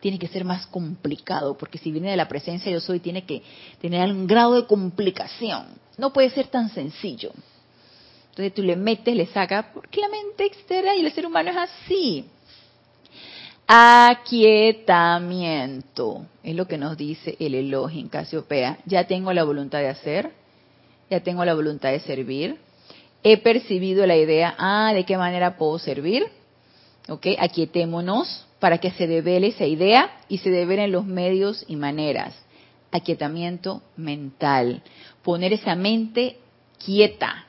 Tiene que ser más complicado, porque si viene de la presencia yo soy, tiene que tener un grado de complicación. No puede ser tan sencillo. Entonces tú le metes, le sacas, porque la mente externa y el ser humano es así. Aquietamiento. Es lo que nos dice el Elohim Casiopea. Ya tengo la voluntad de hacer, ya tengo la voluntad de servir. He percibido la idea, ah, ¿de qué manera puedo servir? ¿Ok? Aquietémonos para que se devele esa idea y se develen los medios y maneras. Aquietamiento mental. Poner esa mente quieta.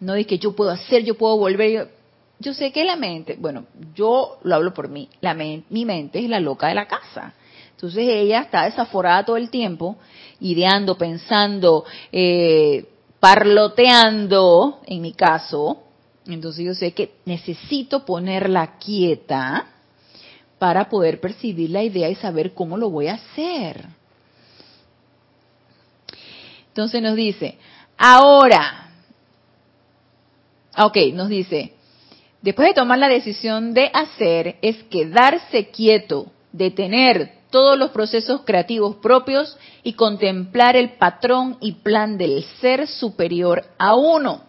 No de que yo puedo hacer, yo puedo volver yo sé que la mente, bueno, yo lo hablo por mí, la mi mente es la loca de la casa. Entonces ella está desaforada todo el tiempo, ideando, pensando, eh, parloteando, en mi caso. Entonces yo sé que necesito ponerla quieta para poder percibir la idea y saber cómo lo voy a hacer. Entonces nos dice, ahora, ok, nos dice, después de tomar la decisión de hacer, es quedarse quieto, detener todos los procesos creativos propios y contemplar el patrón y plan del ser superior a uno.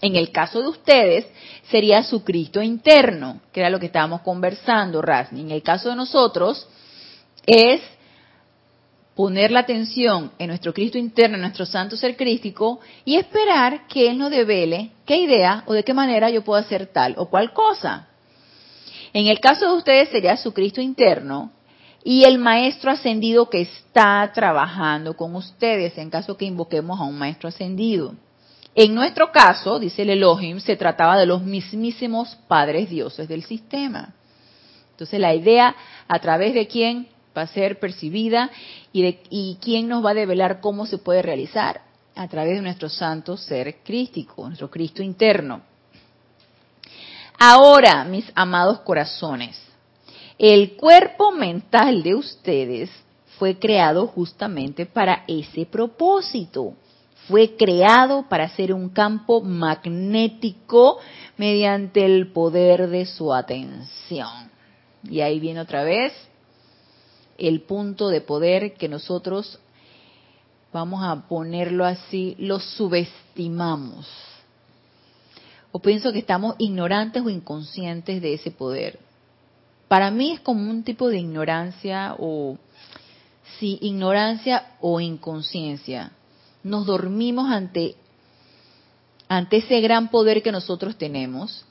En el caso de ustedes, sería su Cristo interno, que era lo que estábamos conversando, Rasni. En el caso de nosotros, es poner la atención en nuestro Cristo interno, en nuestro santo ser crístico, y esperar que Él nos devele qué idea o de qué manera yo puedo hacer tal o cual cosa. En el caso de ustedes sería su Cristo interno y el maestro ascendido que está trabajando con ustedes, en caso que invoquemos a un maestro ascendido. En nuestro caso, dice el Elohim, se trataba de los mismísimos padres dioses del sistema. Entonces la idea a través de quién va a ser percibida y, de, y quién nos va a develar cómo se puede realizar a través de nuestro santo ser crístico, nuestro Cristo interno. Ahora, mis amados corazones, el cuerpo mental de ustedes fue creado justamente para ese propósito. Fue creado para ser un campo magnético mediante el poder de su atención. Y ahí viene otra vez el punto de poder que nosotros, vamos a ponerlo así, lo subestimamos. O pienso que estamos ignorantes o inconscientes de ese poder. Para mí es como un tipo de ignorancia o, sí, ignorancia o inconsciencia. nos dormimos ante, ante ese gran poder que nosotros tenemos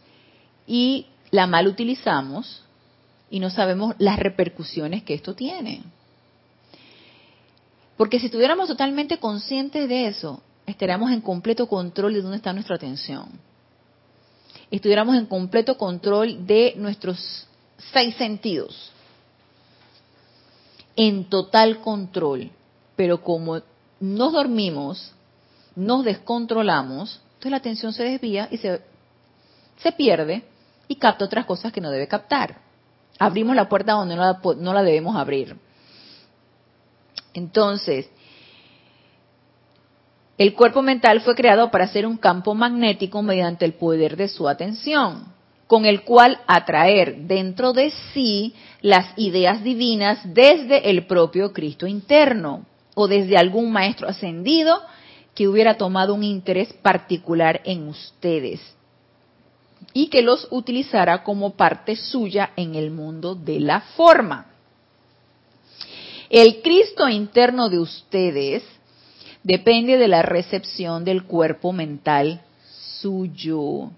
y la mal utilizamos y no sabemos las repercusiones que esto tiene. Porque si estuviéramos totalmente conscientes de eso, estaríamos en completo control de dónde está nuestra atención. Estuviéramos en completo control de nuestros seis sentidos. En total control. Pero como nos dormimos, nos descontrolamos, entonces la atención se desvía y se, se pierde y capta otras cosas que no debe captar. Abrimos la puerta donde no la, no la debemos abrir. Entonces, el cuerpo mental fue creado para ser un campo magnético mediante el poder de su atención, con el cual atraer dentro de sí las ideas divinas desde el propio Cristo interno o desde algún maestro ascendido que hubiera tomado un interés particular en ustedes y que los utilizara como parte suya en el mundo de la forma. El Cristo interno de ustedes depende de la recepción del cuerpo mental suyo.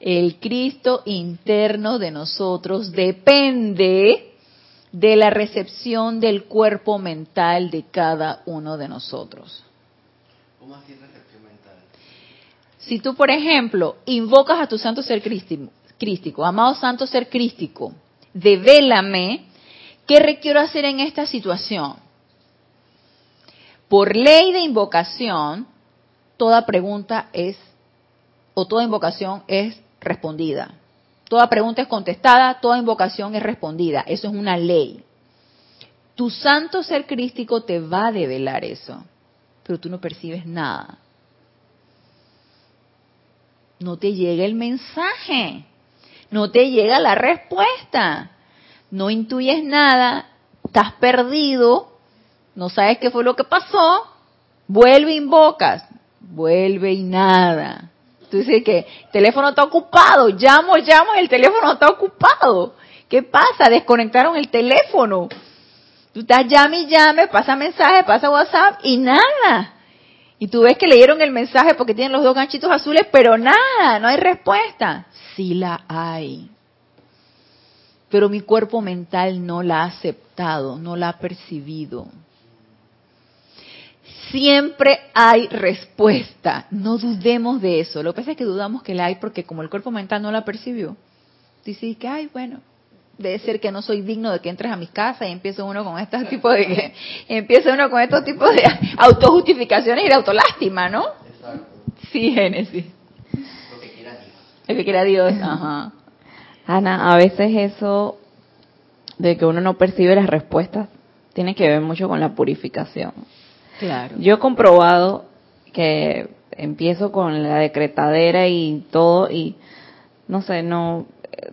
El Cristo interno de nosotros depende de la recepción del cuerpo mental de cada uno de nosotros. ¿Cómo así recepción? Si tú, por ejemplo, invocas a tu santo ser crístico, amado santo ser crístico, devélame qué requiero hacer en esta situación. Por ley de invocación, toda pregunta es, o toda invocación es respondida. Toda pregunta es contestada, toda invocación es respondida. Eso es una ley. Tu santo ser crístico te va a develar eso, pero tú no percibes nada. No te llega el mensaje, no te llega la respuesta, no intuyes nada, estás perdido no sabes qué fue lo que pasó, vuelve e invocas, vuelve y nada. Tú dices que el teléfono está ocupado, llamo, llamo, el teléfono está ocupado. ¿Qué pasa? Desconectaron el teléfono. Tú estás llame y llame, pasa mensaje, pasa WhatsApp y nada. Y tú ves que leyeron el mensaje porque tienen los dos ganchitos azules, pero nada, no hay respuesta. Sí la hay. Pero mi cuerpo mental no la ha aceptado, no la ha percibido siempre hay respuesta. No dudemos de eso. Lo que pasa es que dudamos que la hay porque como el cuerpo mental no la percibió, dice que, ay, bueno, debe ser que no soy digno de que entres a mi casa y empieza uno con estos tipos de empieza uno con estos tipos de autojustificaciones y de autolástima, ¿no? Exacto. Sí, Génesis. Lo que quiera Dios. Lo que quiera Dios, ajá. Ana, a veces eso de que uno no percibe las respuestas tiene que ver mucho con la purificación. Yo he comprobado que empiezo con la decretadera y todo y no sé, no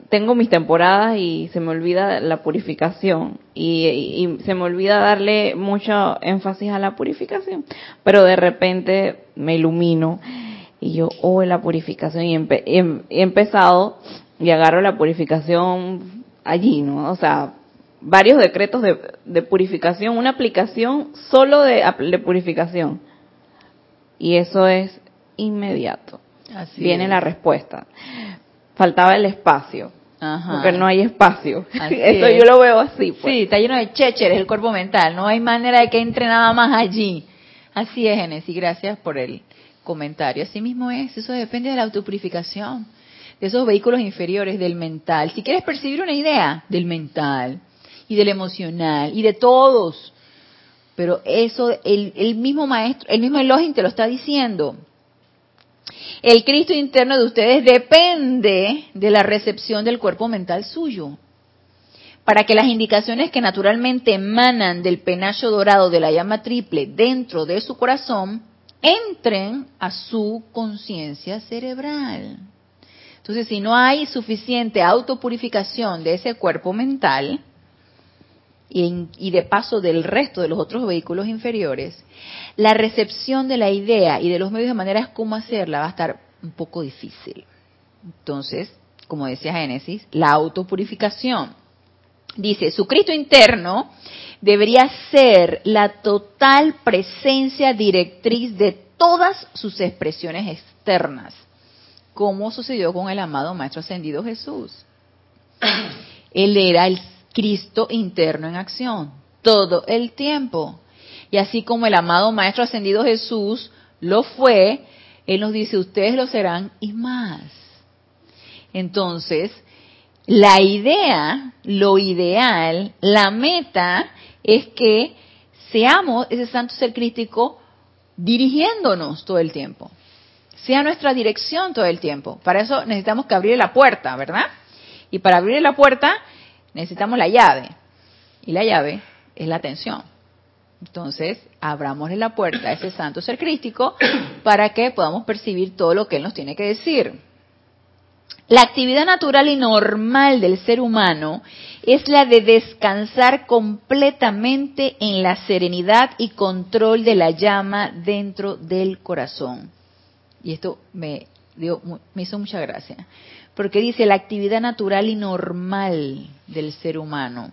tengo mis temporadas y se me olvida la purificación y, se me olvida darle mucho énfasis a la purificación, pero de repente me ilumino y yo, oh, la purificación y, he empezado y agarro la purificación allí, ¿no? O sea, varios decretos de, purificación, una aplicación solo de, purificación. Y eso es inmediato. Viene la respuesta. Faltaba el espacio. Porque no hay espacio. Eso yo lo veo así. Pues. Sí, está lleno de chécheres el cuerpo mental. No hay manera de que entre nada más allí. Así es, Genesis. Gracias por el comentario. Así mismo es. Eso depende de la autopurificación. De esos vehículos inferiores, del mental. Si quieres percibir una idea, del mental y del emocional y de todos. Pero eso, el, mismo maestro, el mismo Elohim te lo está diciendo. El Cristo interno de ustedes depende de la recepción del cuerpo mental suyo. Para que las indicaciones que naturalmente emanan del penacho dorado de la llama triple dentro de su corazón entren a su conciencia cerebral. Entonces, si no hay suficiente autopurificación de ese cuerpo mental, y, de paso del resto de los otros vehículos inferiores, la recepción de la idea y de los medios de manera cómo hacerla va a estar un poco difícil. Entonces, como decía Génesis, la autopurificación. Dice, su Cristo interno debería ser la total presencia directriz de todas sus expresiones externas, como sucedió con el amado Maestro Ascendido Jesús. Él era el Cristo interno en acción todo el tiempo. Y así como el amado Maestro Ascendido Jesús lo fue, Él nos dice, ustedes lo serán y más. Entonces, la idea, lo ideal, la meta es que seamos ese santo ser crístico dirigiéndonos todo el tiempo. Sea nuestra dirección todo el tiempo. Para eso necesitamos que abrir la puerta, ¿verdad? Y para abrir la puerta necesitamos la llave. Y la llave es la atención. Entonces, abramos la puerta a ese santo ser crístico para que podamos percibir todo lo que él nos tiene que decir. La actividad natural y normal del ser humano es la de descansar completamente en la serenidad y control de la llama dentro del corazón. Y esto me, dio, me hizo mucha gracia, porque dice la actividad natural y normal del ser humano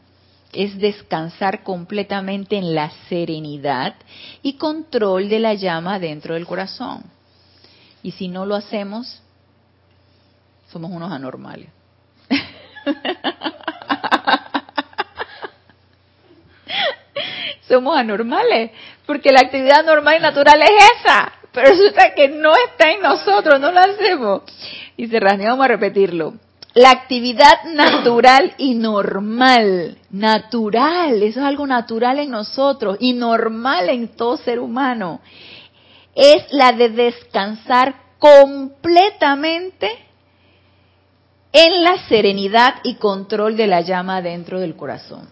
es descansar completamente en la serenidad y control de la llama dentro del corazón. Y si no lo hacemos, somos unos anormales. somos anormales, porque la actividad normal y natural es esa, pero resulta que no está en nosotros, no lo hacemos. Y se vamos a repetirlo. La actividad natural y normal, natural, eso es algo natural en nosotros y normal en todo ser humano, es la de descansar completamente en la serenidad y control de la llama dentro del corazón.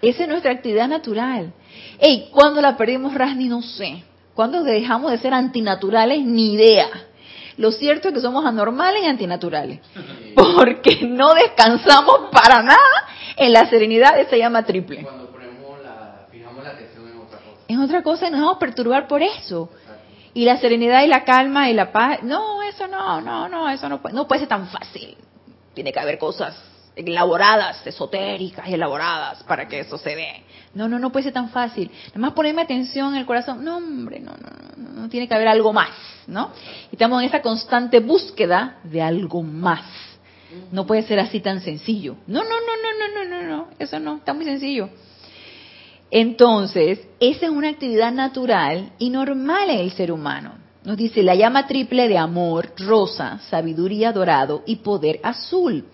Esa es nuestra actividad natural. Ey, ¿cuándo la perdimos, Rasni? No sé. ¿Cuándo dejamos de ser antinaturales? Ni idea. Lo cierto es que somos anormales y antinaturales, porque no descansamos para nada en la serenidad de esa llama triple. Cuando ponemos la, fijamos la atención en otra cosa. En otra cosa y nos vamos a perturbar por eso. Y la serenidad y la calma y la paz, no, eso no, no, no, eso no puede, no puede ser tan fácil. Tiene que haber cosas elaboradas, esotéricas y elaboradas para que eso se dé. No, no, no puede ser tan fácil. Nada más ponerme atención en el corazón. No, hombre, no, no, no, no tiene que haber algo más, ¿no? Y estamos en esa constante búsqueda de algo más. No puede ser así tan sencillo. No, no, no, no, no, no, no, no. Eso no, está muy sencillo. Entonces, esa es una actividad natural y normal en el ser humano. Nos dice la llama triple de amor, rosa, sabiduría dorado y poder azul.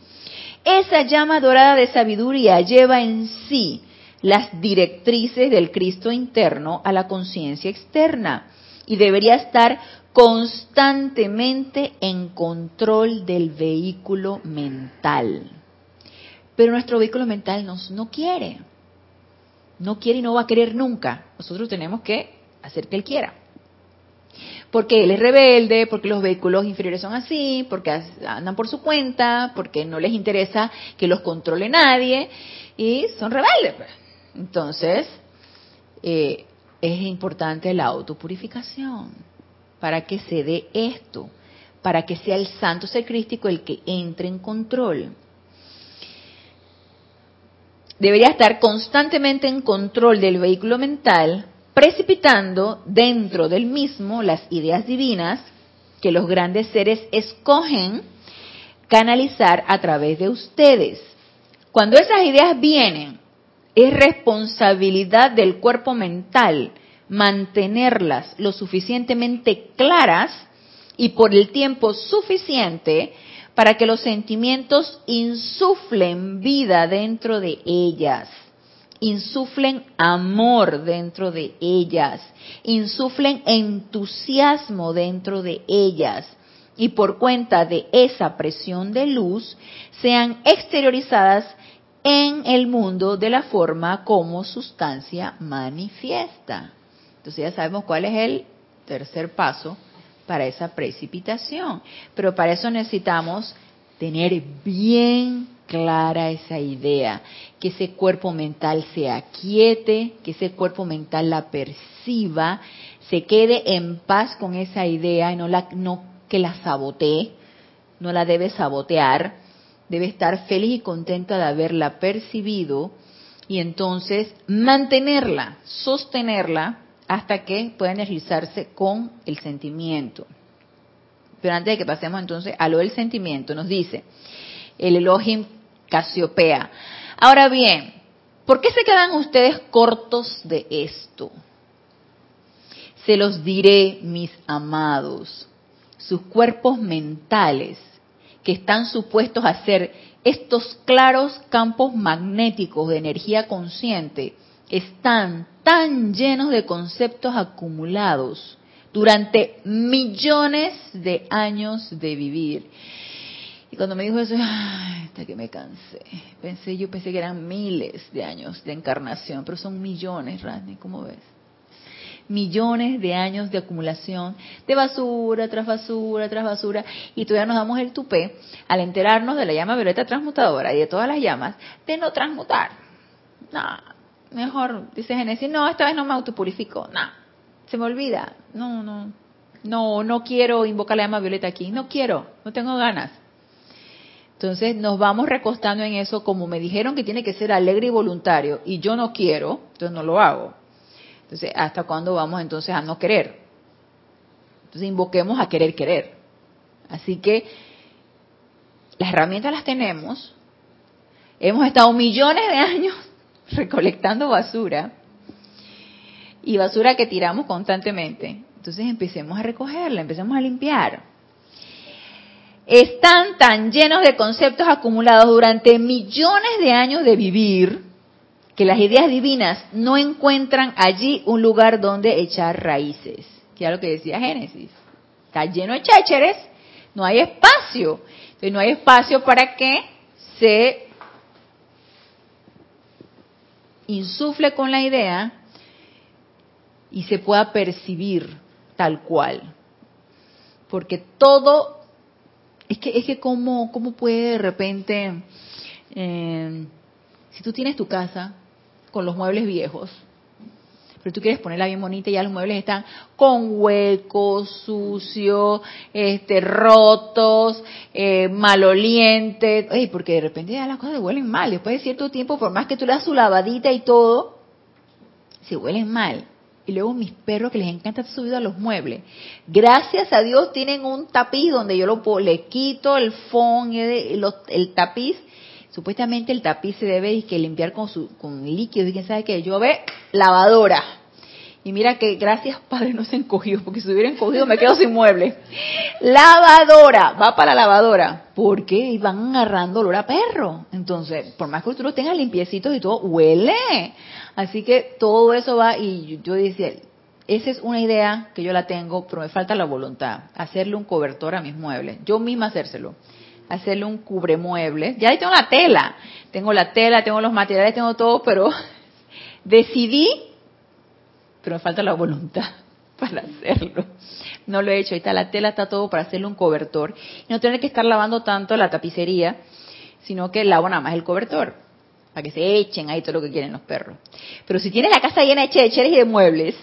Esa llama dorada de sabiduría lleva en sí las directrices del Cristo interno a la conciencia externa y debería estar constantemente en control del vehículo mental. Pero nuestro vehículo mental nos, no quiere, no quiere y no va a querer nunca. Nosotros tenemos que hacer que él quiera porque él es rebelde, porque los vehículos inferiores son así, porque andan por su cuenta, porque no les interesa que los controle nadie y son rebeldes. Pues. Entonces, eh, es importante la autopurificación para que se dé esto, para que sea el santo ser crístico el que entre en control. Debería estar constantemente en control del vehículo mental precipitando dentro del mismo las ideas divinas que los grandes seres escogen canalizar a través de ustedes. Cuando esas ideas vienen, es responsabilidad del cuerpo mental mantenerlas lo suficientemente claras y por el tiempo suficiente para que los sentimientos insuflen vida dentro de ellas insuflen amor dentro de ellas, insuflen entusiasmo dentro de ellas y por cuenta de esa presión de luz sean exteriorizadas en el mundo de la forma como sustancia manifiesta. Entonces ya sabemos cuál es el tercer paso para esa precipitación, pero para eso necesitamos tener bien clara esa idea, que ese cuerpo mental se aquiete, que ese cuerpo mental la perciba, se quede en paz con esa idea y no, la, no que la sabotee, no la debe sabotear, debe estar feliz y contenta de haberla percibido y entonces mantenerla, sostenerla hasta que pueda energizarse con el sentimiento. Pero antes de que pasemos entonces a lo del sentimiento, nos dice el Elohim Casiopea. Ahora bien, ¿por qué se quedan ustedes cortos de esto? Se los diré, mis amados, sus cuerpos mentales, que están supuestos a ser estos claros campos magnéticos de energía consciente, están tan llenos de conceptos acumulados durante millones de años de vivir. Cuando me dijo eso, hasta que me cansé. Pensé, yo pensé que eran miles de años de encarnación, pero son millones, Randy, ¿cómo ves? Millones de años de acumulación de basura tras basura tras basura y todavía nos damos el tupé al enterarnos de la llama violeta transmutadora y de todas las llamas de no transmutar. No, mejor, dice Génesis, no, esta vez no me autopurifico, no, se me olvida, no, no, no, no quiero invocar la llama violeta aquí, no quiero, no tengo ganas. Entonces nos vamos recostando en eso, como me dijeron que tiene que ser alegre y voluntario, y yo no quiero, entonces no lo hago. Entonces, ¿hasta cuándo vamos entonces a no querer? Entonces invoquemos a querer querer. Así que las herramientas las tenemos. Hemos estado millones de años recolectando basura y basura que tiramos constantemente. Entonces empecemos a recogerla, empecemos a limpiar están tan llenos de conceptos acumulados durante millones de años de vivir que las ideas divinas no encuentran allí un lugar donde echar raíces. Que era lo que decía Génesis. Está lleno de chécheres, no hay espacio. Entonces no hay espacio para que se insufle con la idea y se pueda percibir tal cual. Porque todo es que, es que cómo, cómo puede de repente, eh, si tú tienes tu casa con los muebles viejos, pero tú quieres ponerla bien bonita y ya los muebles están con huecos, sucios, este, rotos, eh, malolientes, porque de repente ya las cosas huelen mal. Después de cierto tiempo, por más que tú le das su lavadita y todo, se huelen mal y luego mis perros que les encanta estar subido a los muebles. Gracias a Dios tienen un tapiz donde yo lo le quito el fond, el, el tapiz. Supuestamente el tapiz se debe que limpiar con su con líquidos y quién sabe qué. Yo ve lavadora. Y mira que gracias Padre no se encogió, porque si hubiera encogido me quedo sin mueble. Lavadora, va para la lavadora. porque Van agarrando olor a perro. Entonces, por más que tú los tengas limpiecitos y todo, huele. Así que todo eso va y yo decía, esa es una idea que yo la tengo, pero me falta la voluntad, hacerle un cobertor a mis muebles, yo misma hacérselo, hacerle un cubremuebles. Ya ahí tengo la tela, tengo la tela, tengo los materiales, tengo todo, pero decidí, pero me falta la voluntad para hacerlo. No lo he hecho, ahí está la tela, está todo para hacerle un cobertor. Y no tener que estar lavando tanto la tapicería, sino que lavo nada más el cobertor para que se echen ahí todo lo que quieren los perros. Pero si tienes la casa llena de checheres y de muebles,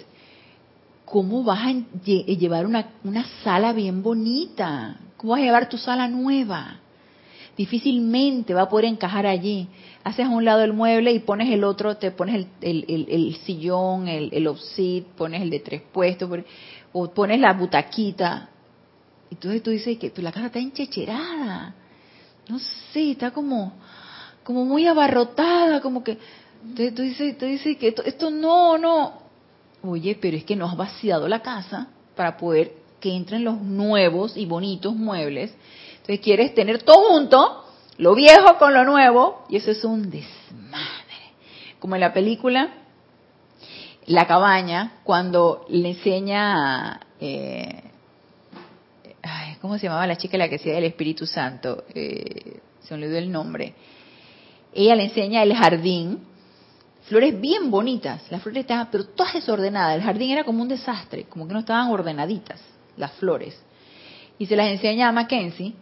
¿cómo vas a llevar una, una sala bien bonita? ¿Cómo vas a llevar tu sala nueva? Difícilmente va a poder encajar allí. Haces a un lado el mueble y pones el otro, te pones el, el, el, sillón, el, el obsid, pones el de tres puestos, o pones la butaquita. Entonces tú dices que la casa está enchecherada. No sé, está como, muy abarrotada, como que tú dices, tú dices que esto, no, no. Oye, pero es que no has vaciado la casa para poder que entren los nuevos y bonitos muebles. Entonces quieres tener todo junto, lo viejo con lo nuevo, y eso es un desmadre. Como en la película La cabaña, cuando le enseña, eh, ¿cómo se llamaba la chica la que hacía el Espíritu Santo? Eh, se me olvidó el nombre ella le enseña el jardín, flores bien bonitas, las flores estaban, pero todas desordenadas, el jardín era como un desastre, como que no estaban ordenaditas las flores. Y se las enseña a Mackenzie,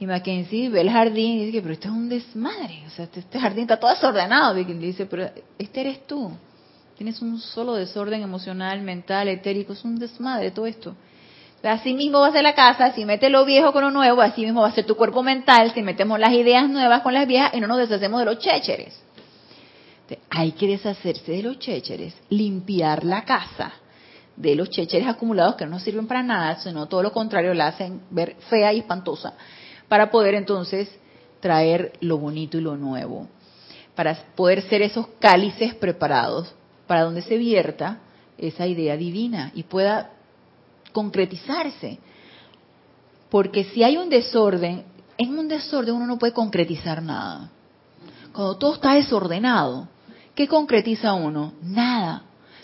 y Mackenzie ve el jardín y dice que, pero esto es un desmadre, o sea, este, este jardín está todo desordenado, y dice, pero este eres tú, tienes un solo desorden emocional, mental, etérico, es un desmadre todo esto. Así mismo va a ser la casa, si metes lo viejo con lo nuevo, así mismo va a ser tu cuerpo mental, si metemos las ideas nuevas con las viejas y no nos deshacemos de los chécheres. Hay que deshacerse de los chécheres, limpiar la casa de los chécheres acumulados que no sirven para nada, sino todo lo contrario, la hacen ver fea y espantosa, para poder entonces traer lo bonito y lo nuevo, para poder ser esos cálices preparados para donde se vierta esa idea divina y pueda concretizarse. Porque si hay un desorden, en un desorden uno no puede concretizar nada. Cuando todo está desordenado, ¿qué concretiza uno? Nada.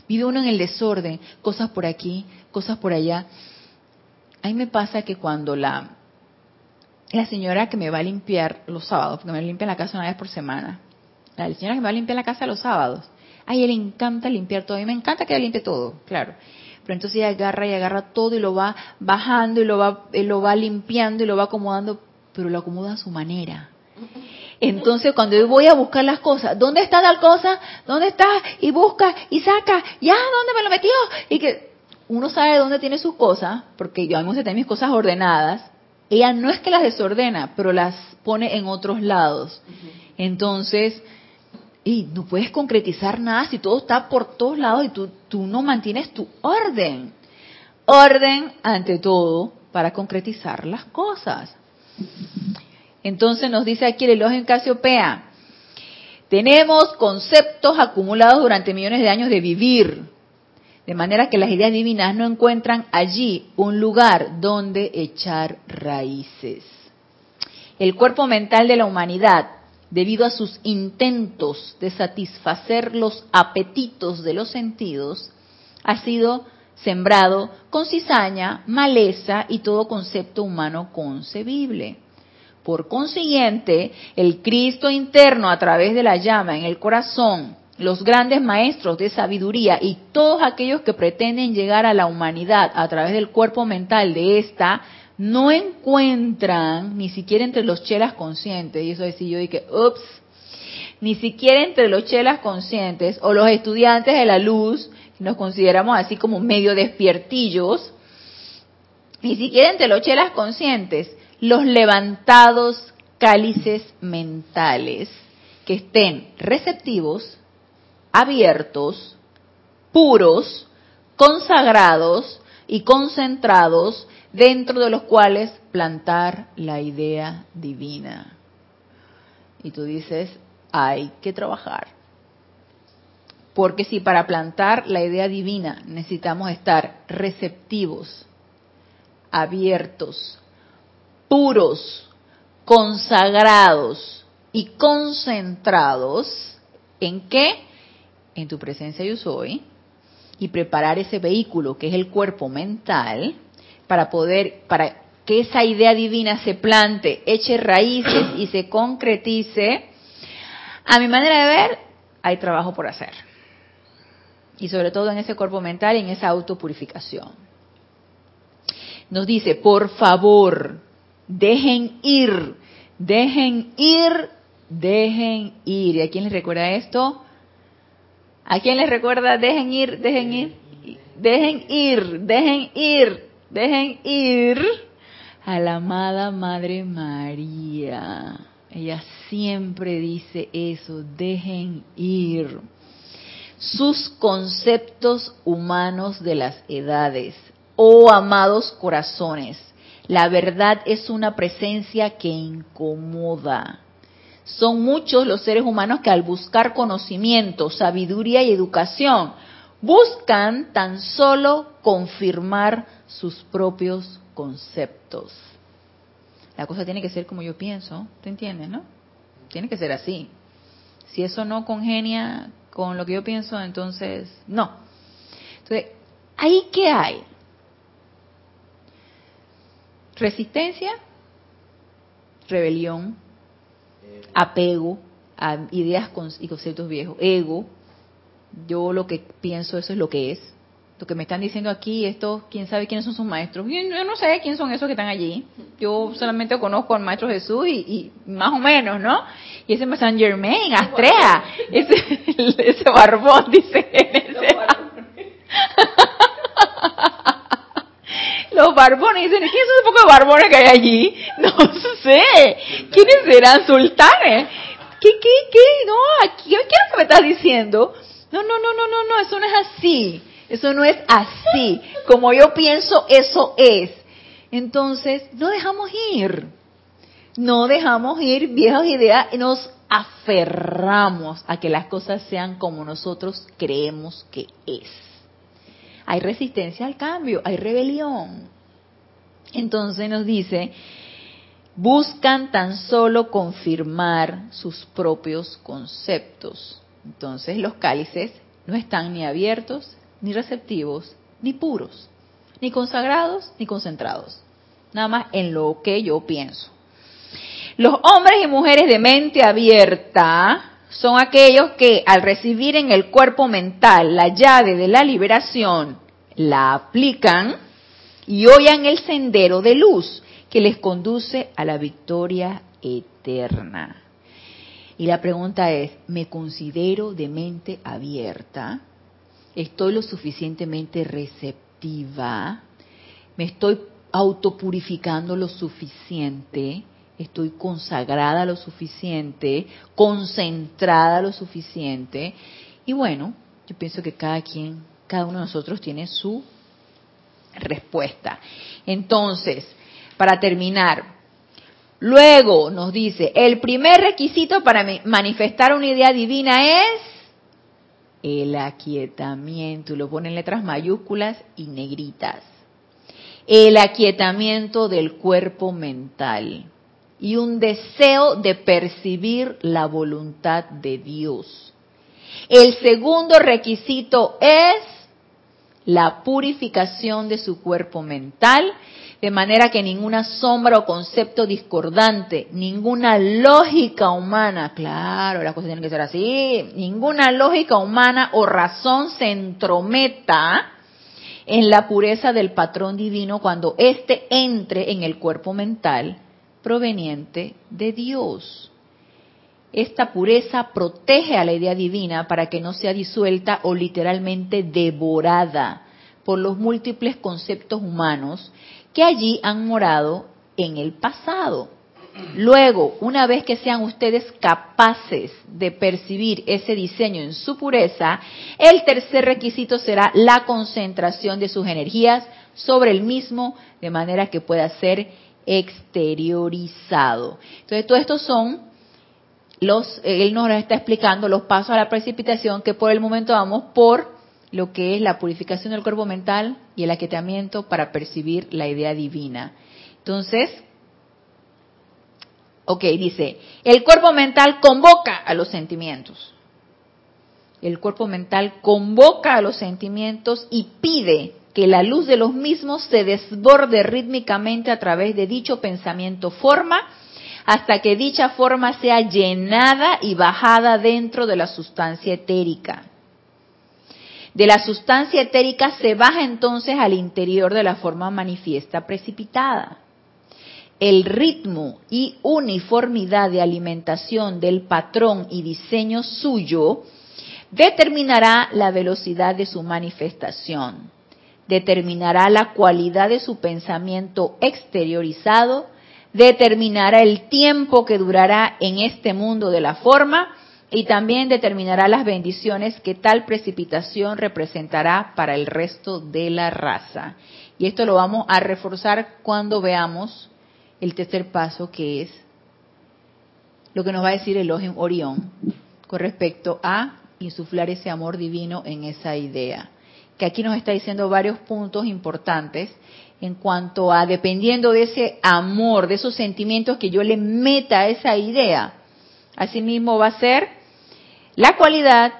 Vive uno en el desorden, cosas por aquí, cosas por allá. A mí me pasa que cuando la, la señora que me va a limpiar los sábados, porque me limpia la casa una vez por semana, la señora que me va a limpiar la casa los sábados, a ella le encanta limpiar todo, a mí me encanta que ella limpie todo, claro. Pero entonces ella agarra y agarra todo y lo va bajando y lo va, lo va limpiando y lo va acomodando, pero lo acomoda a su manera. Entonces, cuando yo voy a buscar las cosas, ¿dónde está tal cosa? ¿Dónde está? Y busca y saca, ya, ¿dónde me lo metió? Y que uno sabe dónde tiene sus cosas, porque yo a mí me mis cosas ordenadas. Ella no es que las desordena, pero las pone en otros lados. Entonces, y no puedes concretizar nada si todo está por todos lados y tú, tú no mantienes tu orden. Orden ante todo para concretizar las cosas. Entonces nos dice aquí el elogio en Casiopea, tenemos conceptos acumulados durante millones de años de vivir, de manera que las ideas divinas no encuentran allí un lugar donde echar raíces. El cuerpo mental de la humanidad, debido a sus intentos de satisfacer los apetitos de los sentidos, ha sido sembrado con cizaña, maleza y todo concepto humano concebible. Por consiguiente, el Cristo interno a través de la llama en el corazón, los grandes maestros de sabiduría y todos aquellos que pretenden llegar a la humanidad a través del cuerpo mental de esta, no encuentran ni siquiera entre los chelas conscientes, y eso decir yo dije, ups, ni siquiera entre los chelas conscientes o los estudiantes de la luz, nos consideramos así como medio despiertillos, ni siquiera entre los chelas conscientes los levantados cálices mentales que estén receptivos, abiertos, puros, consagrados y concentrados dentro de los cuales plantar la idea divina. Y tú dices, hay que trabajar. Porque si para plantar la idea divina necesitamos estar receptivos, abiertos, puros, consagrados y concentrados en qué? En tu presencia yo soy y preparar ese vehículo que es el cuerpo mental para poder para que esa idea divina se plante, eche raíces y se concretice. A mi manera de ver, hay trabajo por hacer. Y sobre todo en ese cuerpo mental y en esa autopurificación. Nos dice, por favor, Dejen ir, dejen ir, dejen ir. ¿Y a quién les recuerda esto? ¿A quién les recuerda? Dejen ir, dejen ir, dejen ir, dejen ir, dejen ir a la amada Madre María. Ella siempre dice eso, dejen ir sus conceptos humanos de las edades. Oh amados corazones, la verdad es una presencia que incomoda. Son muchos los seres humanos que al buscar conocimiento, sabiduría y educación, buscan tan solo confirmar sus propios conceptos. La cosa tiene que ser como yo pienso, ¿te entiendes, no? Tiene que ser así. Si eso no congenia con lo que yo pienso, entonces no. Entonces, ¿ahí qué hay? Resistencia, rebelión, apego a ideas y conceptos viejos, ego. Yo lo que pienso, eso es lo que es. Lo que me están diciendo aquí, esto, quién sabe quiénes son sus maestros. Yo, no sé quiénes son esos que están allí. Yo solamente conozco al maestro Jesús y, más o menos, ¿no? Y ese es San Germain, Astrea, ese, ese barbón, dice. Ese, los barbones. Dicen, ¿quiénes son un poco barbones que hay allí? No sé. ¿Quiénes serán sultanes? ¿Qué, qué, qué? No, ¿qué, qué es lo que me estás diciendo? No, no, no, no, no, no, eso no es así. Eso no es así. Como yo pienso, eso es. Entonces, no dejamos ir. No dejamos ir viejas ideas y nos aferramos a que las cosas sean como nosotros creemos que es. Hay resistencia al cambio, hay rebelión. Entonces nos dice, buscan tan solo confirmar sus propios conceptos. Entonces los cálices no están ni abiertos, ni receptivos, ni puros, ni consagrados, ni concentrados. Nada más en lo que yo pienso. Los hombres y mujeres de mente abierta son aquellos que al recibir en el cuerpo mental la llave de la liberación, la aplican y oyan el sendero de luz que les conduce a la victoria eterna. Y la pregunta es, ¿me considero de mente abierta? ¿Estoy lo suficientemente receptiva? ¿Me estoy autopurificando lo suficiente? Estoy consagrada lo suficiente, concentrada lo suficiente. Y bueno, yo pienso que cada quien, cada uno de nosotros tiene su respuesta. Entonces, para terminar, luego nos dice, el primer requisito para manifestar una idea divina es el aquietamiento, lo pone en letras mayúsculas y negritas. El aquietamiento del cuerpo mental y un deseo de percibir la voluntad de Dios. El segundo requisito es la purificación de su cuerpo mental, de manera que ninguna sombra o concepto discordante, ninguna lógica humana, claro, las cosas tienen que ser así, ninguna lógica humana o razón se entrometa en la pureza del patrón divino cuando éste entre en el cuerpo mental proveniente de Dios. Esta pureza protege a la idea divina para que no sea disuelta o literalmente devorada por los múltiples conceptos humanos que allí han morado en el pasado. Luego, una vez que sean ustedes capaces de percibir ese diseño en su pureza, el tercer requisito será la concentración de sus energías sobre el mismo, de manera que pueda ser exteriorizado. Entonces, todo estos son los, él nos está explicando los pasos a la precipitación que por el momento vamos por lo que es la purificación del cuerpo mental y el aquietamiento para percibir la idea divina. Entonces, ok, dice, el cuerpo mental convoca a los sentimientos. El cuerpo mental convoca a los sentimientos y pide que la luz de los mismos se desborde rítmicamente a través de dicho pensamiento forma, hasta que dicha forma sea llenada y bajada dentro de la sustancia etérica. De la sustancia etérica se baja entonces al interior de la forma manifiesta precipitada. El ritmo y uniformidad de alimentación del patrón y diseño suyo determinará la velocidad de su manifestación determinará la cualidad de su pensamiento exteriorizado, determinará el tiempo que durará en este mundo de la forma y también determinará las bendiciones que tal precipitación representará para el resto de la raza. Y esto lo vamos a reforzar cuando veamos el tercer paso que es lo que nos va a decir el Orión con respecto a insuflar ese amor divino en esa idea que aquí nos está diciendo varios puntos importantes en cuanto a, dependiendo de ese amor, de esos sentimientos que yo le meta a esa idea, asimismo va a ser la cualidad,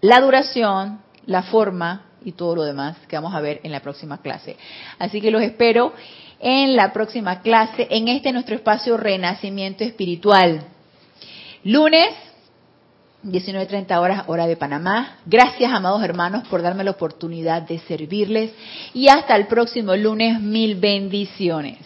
la duración, la forma y todo lo demás que vamos a ver en la próxima clase. Así que los espero en la próxima clase, en este nuestro espacio Renacimiento Espiritual. Lunes 19.30 horas, hora de Panamá. Gracias, amados hermanos, por darme la oportunidad de servirles. Y hasta el próximo lunes, mil bendiciones.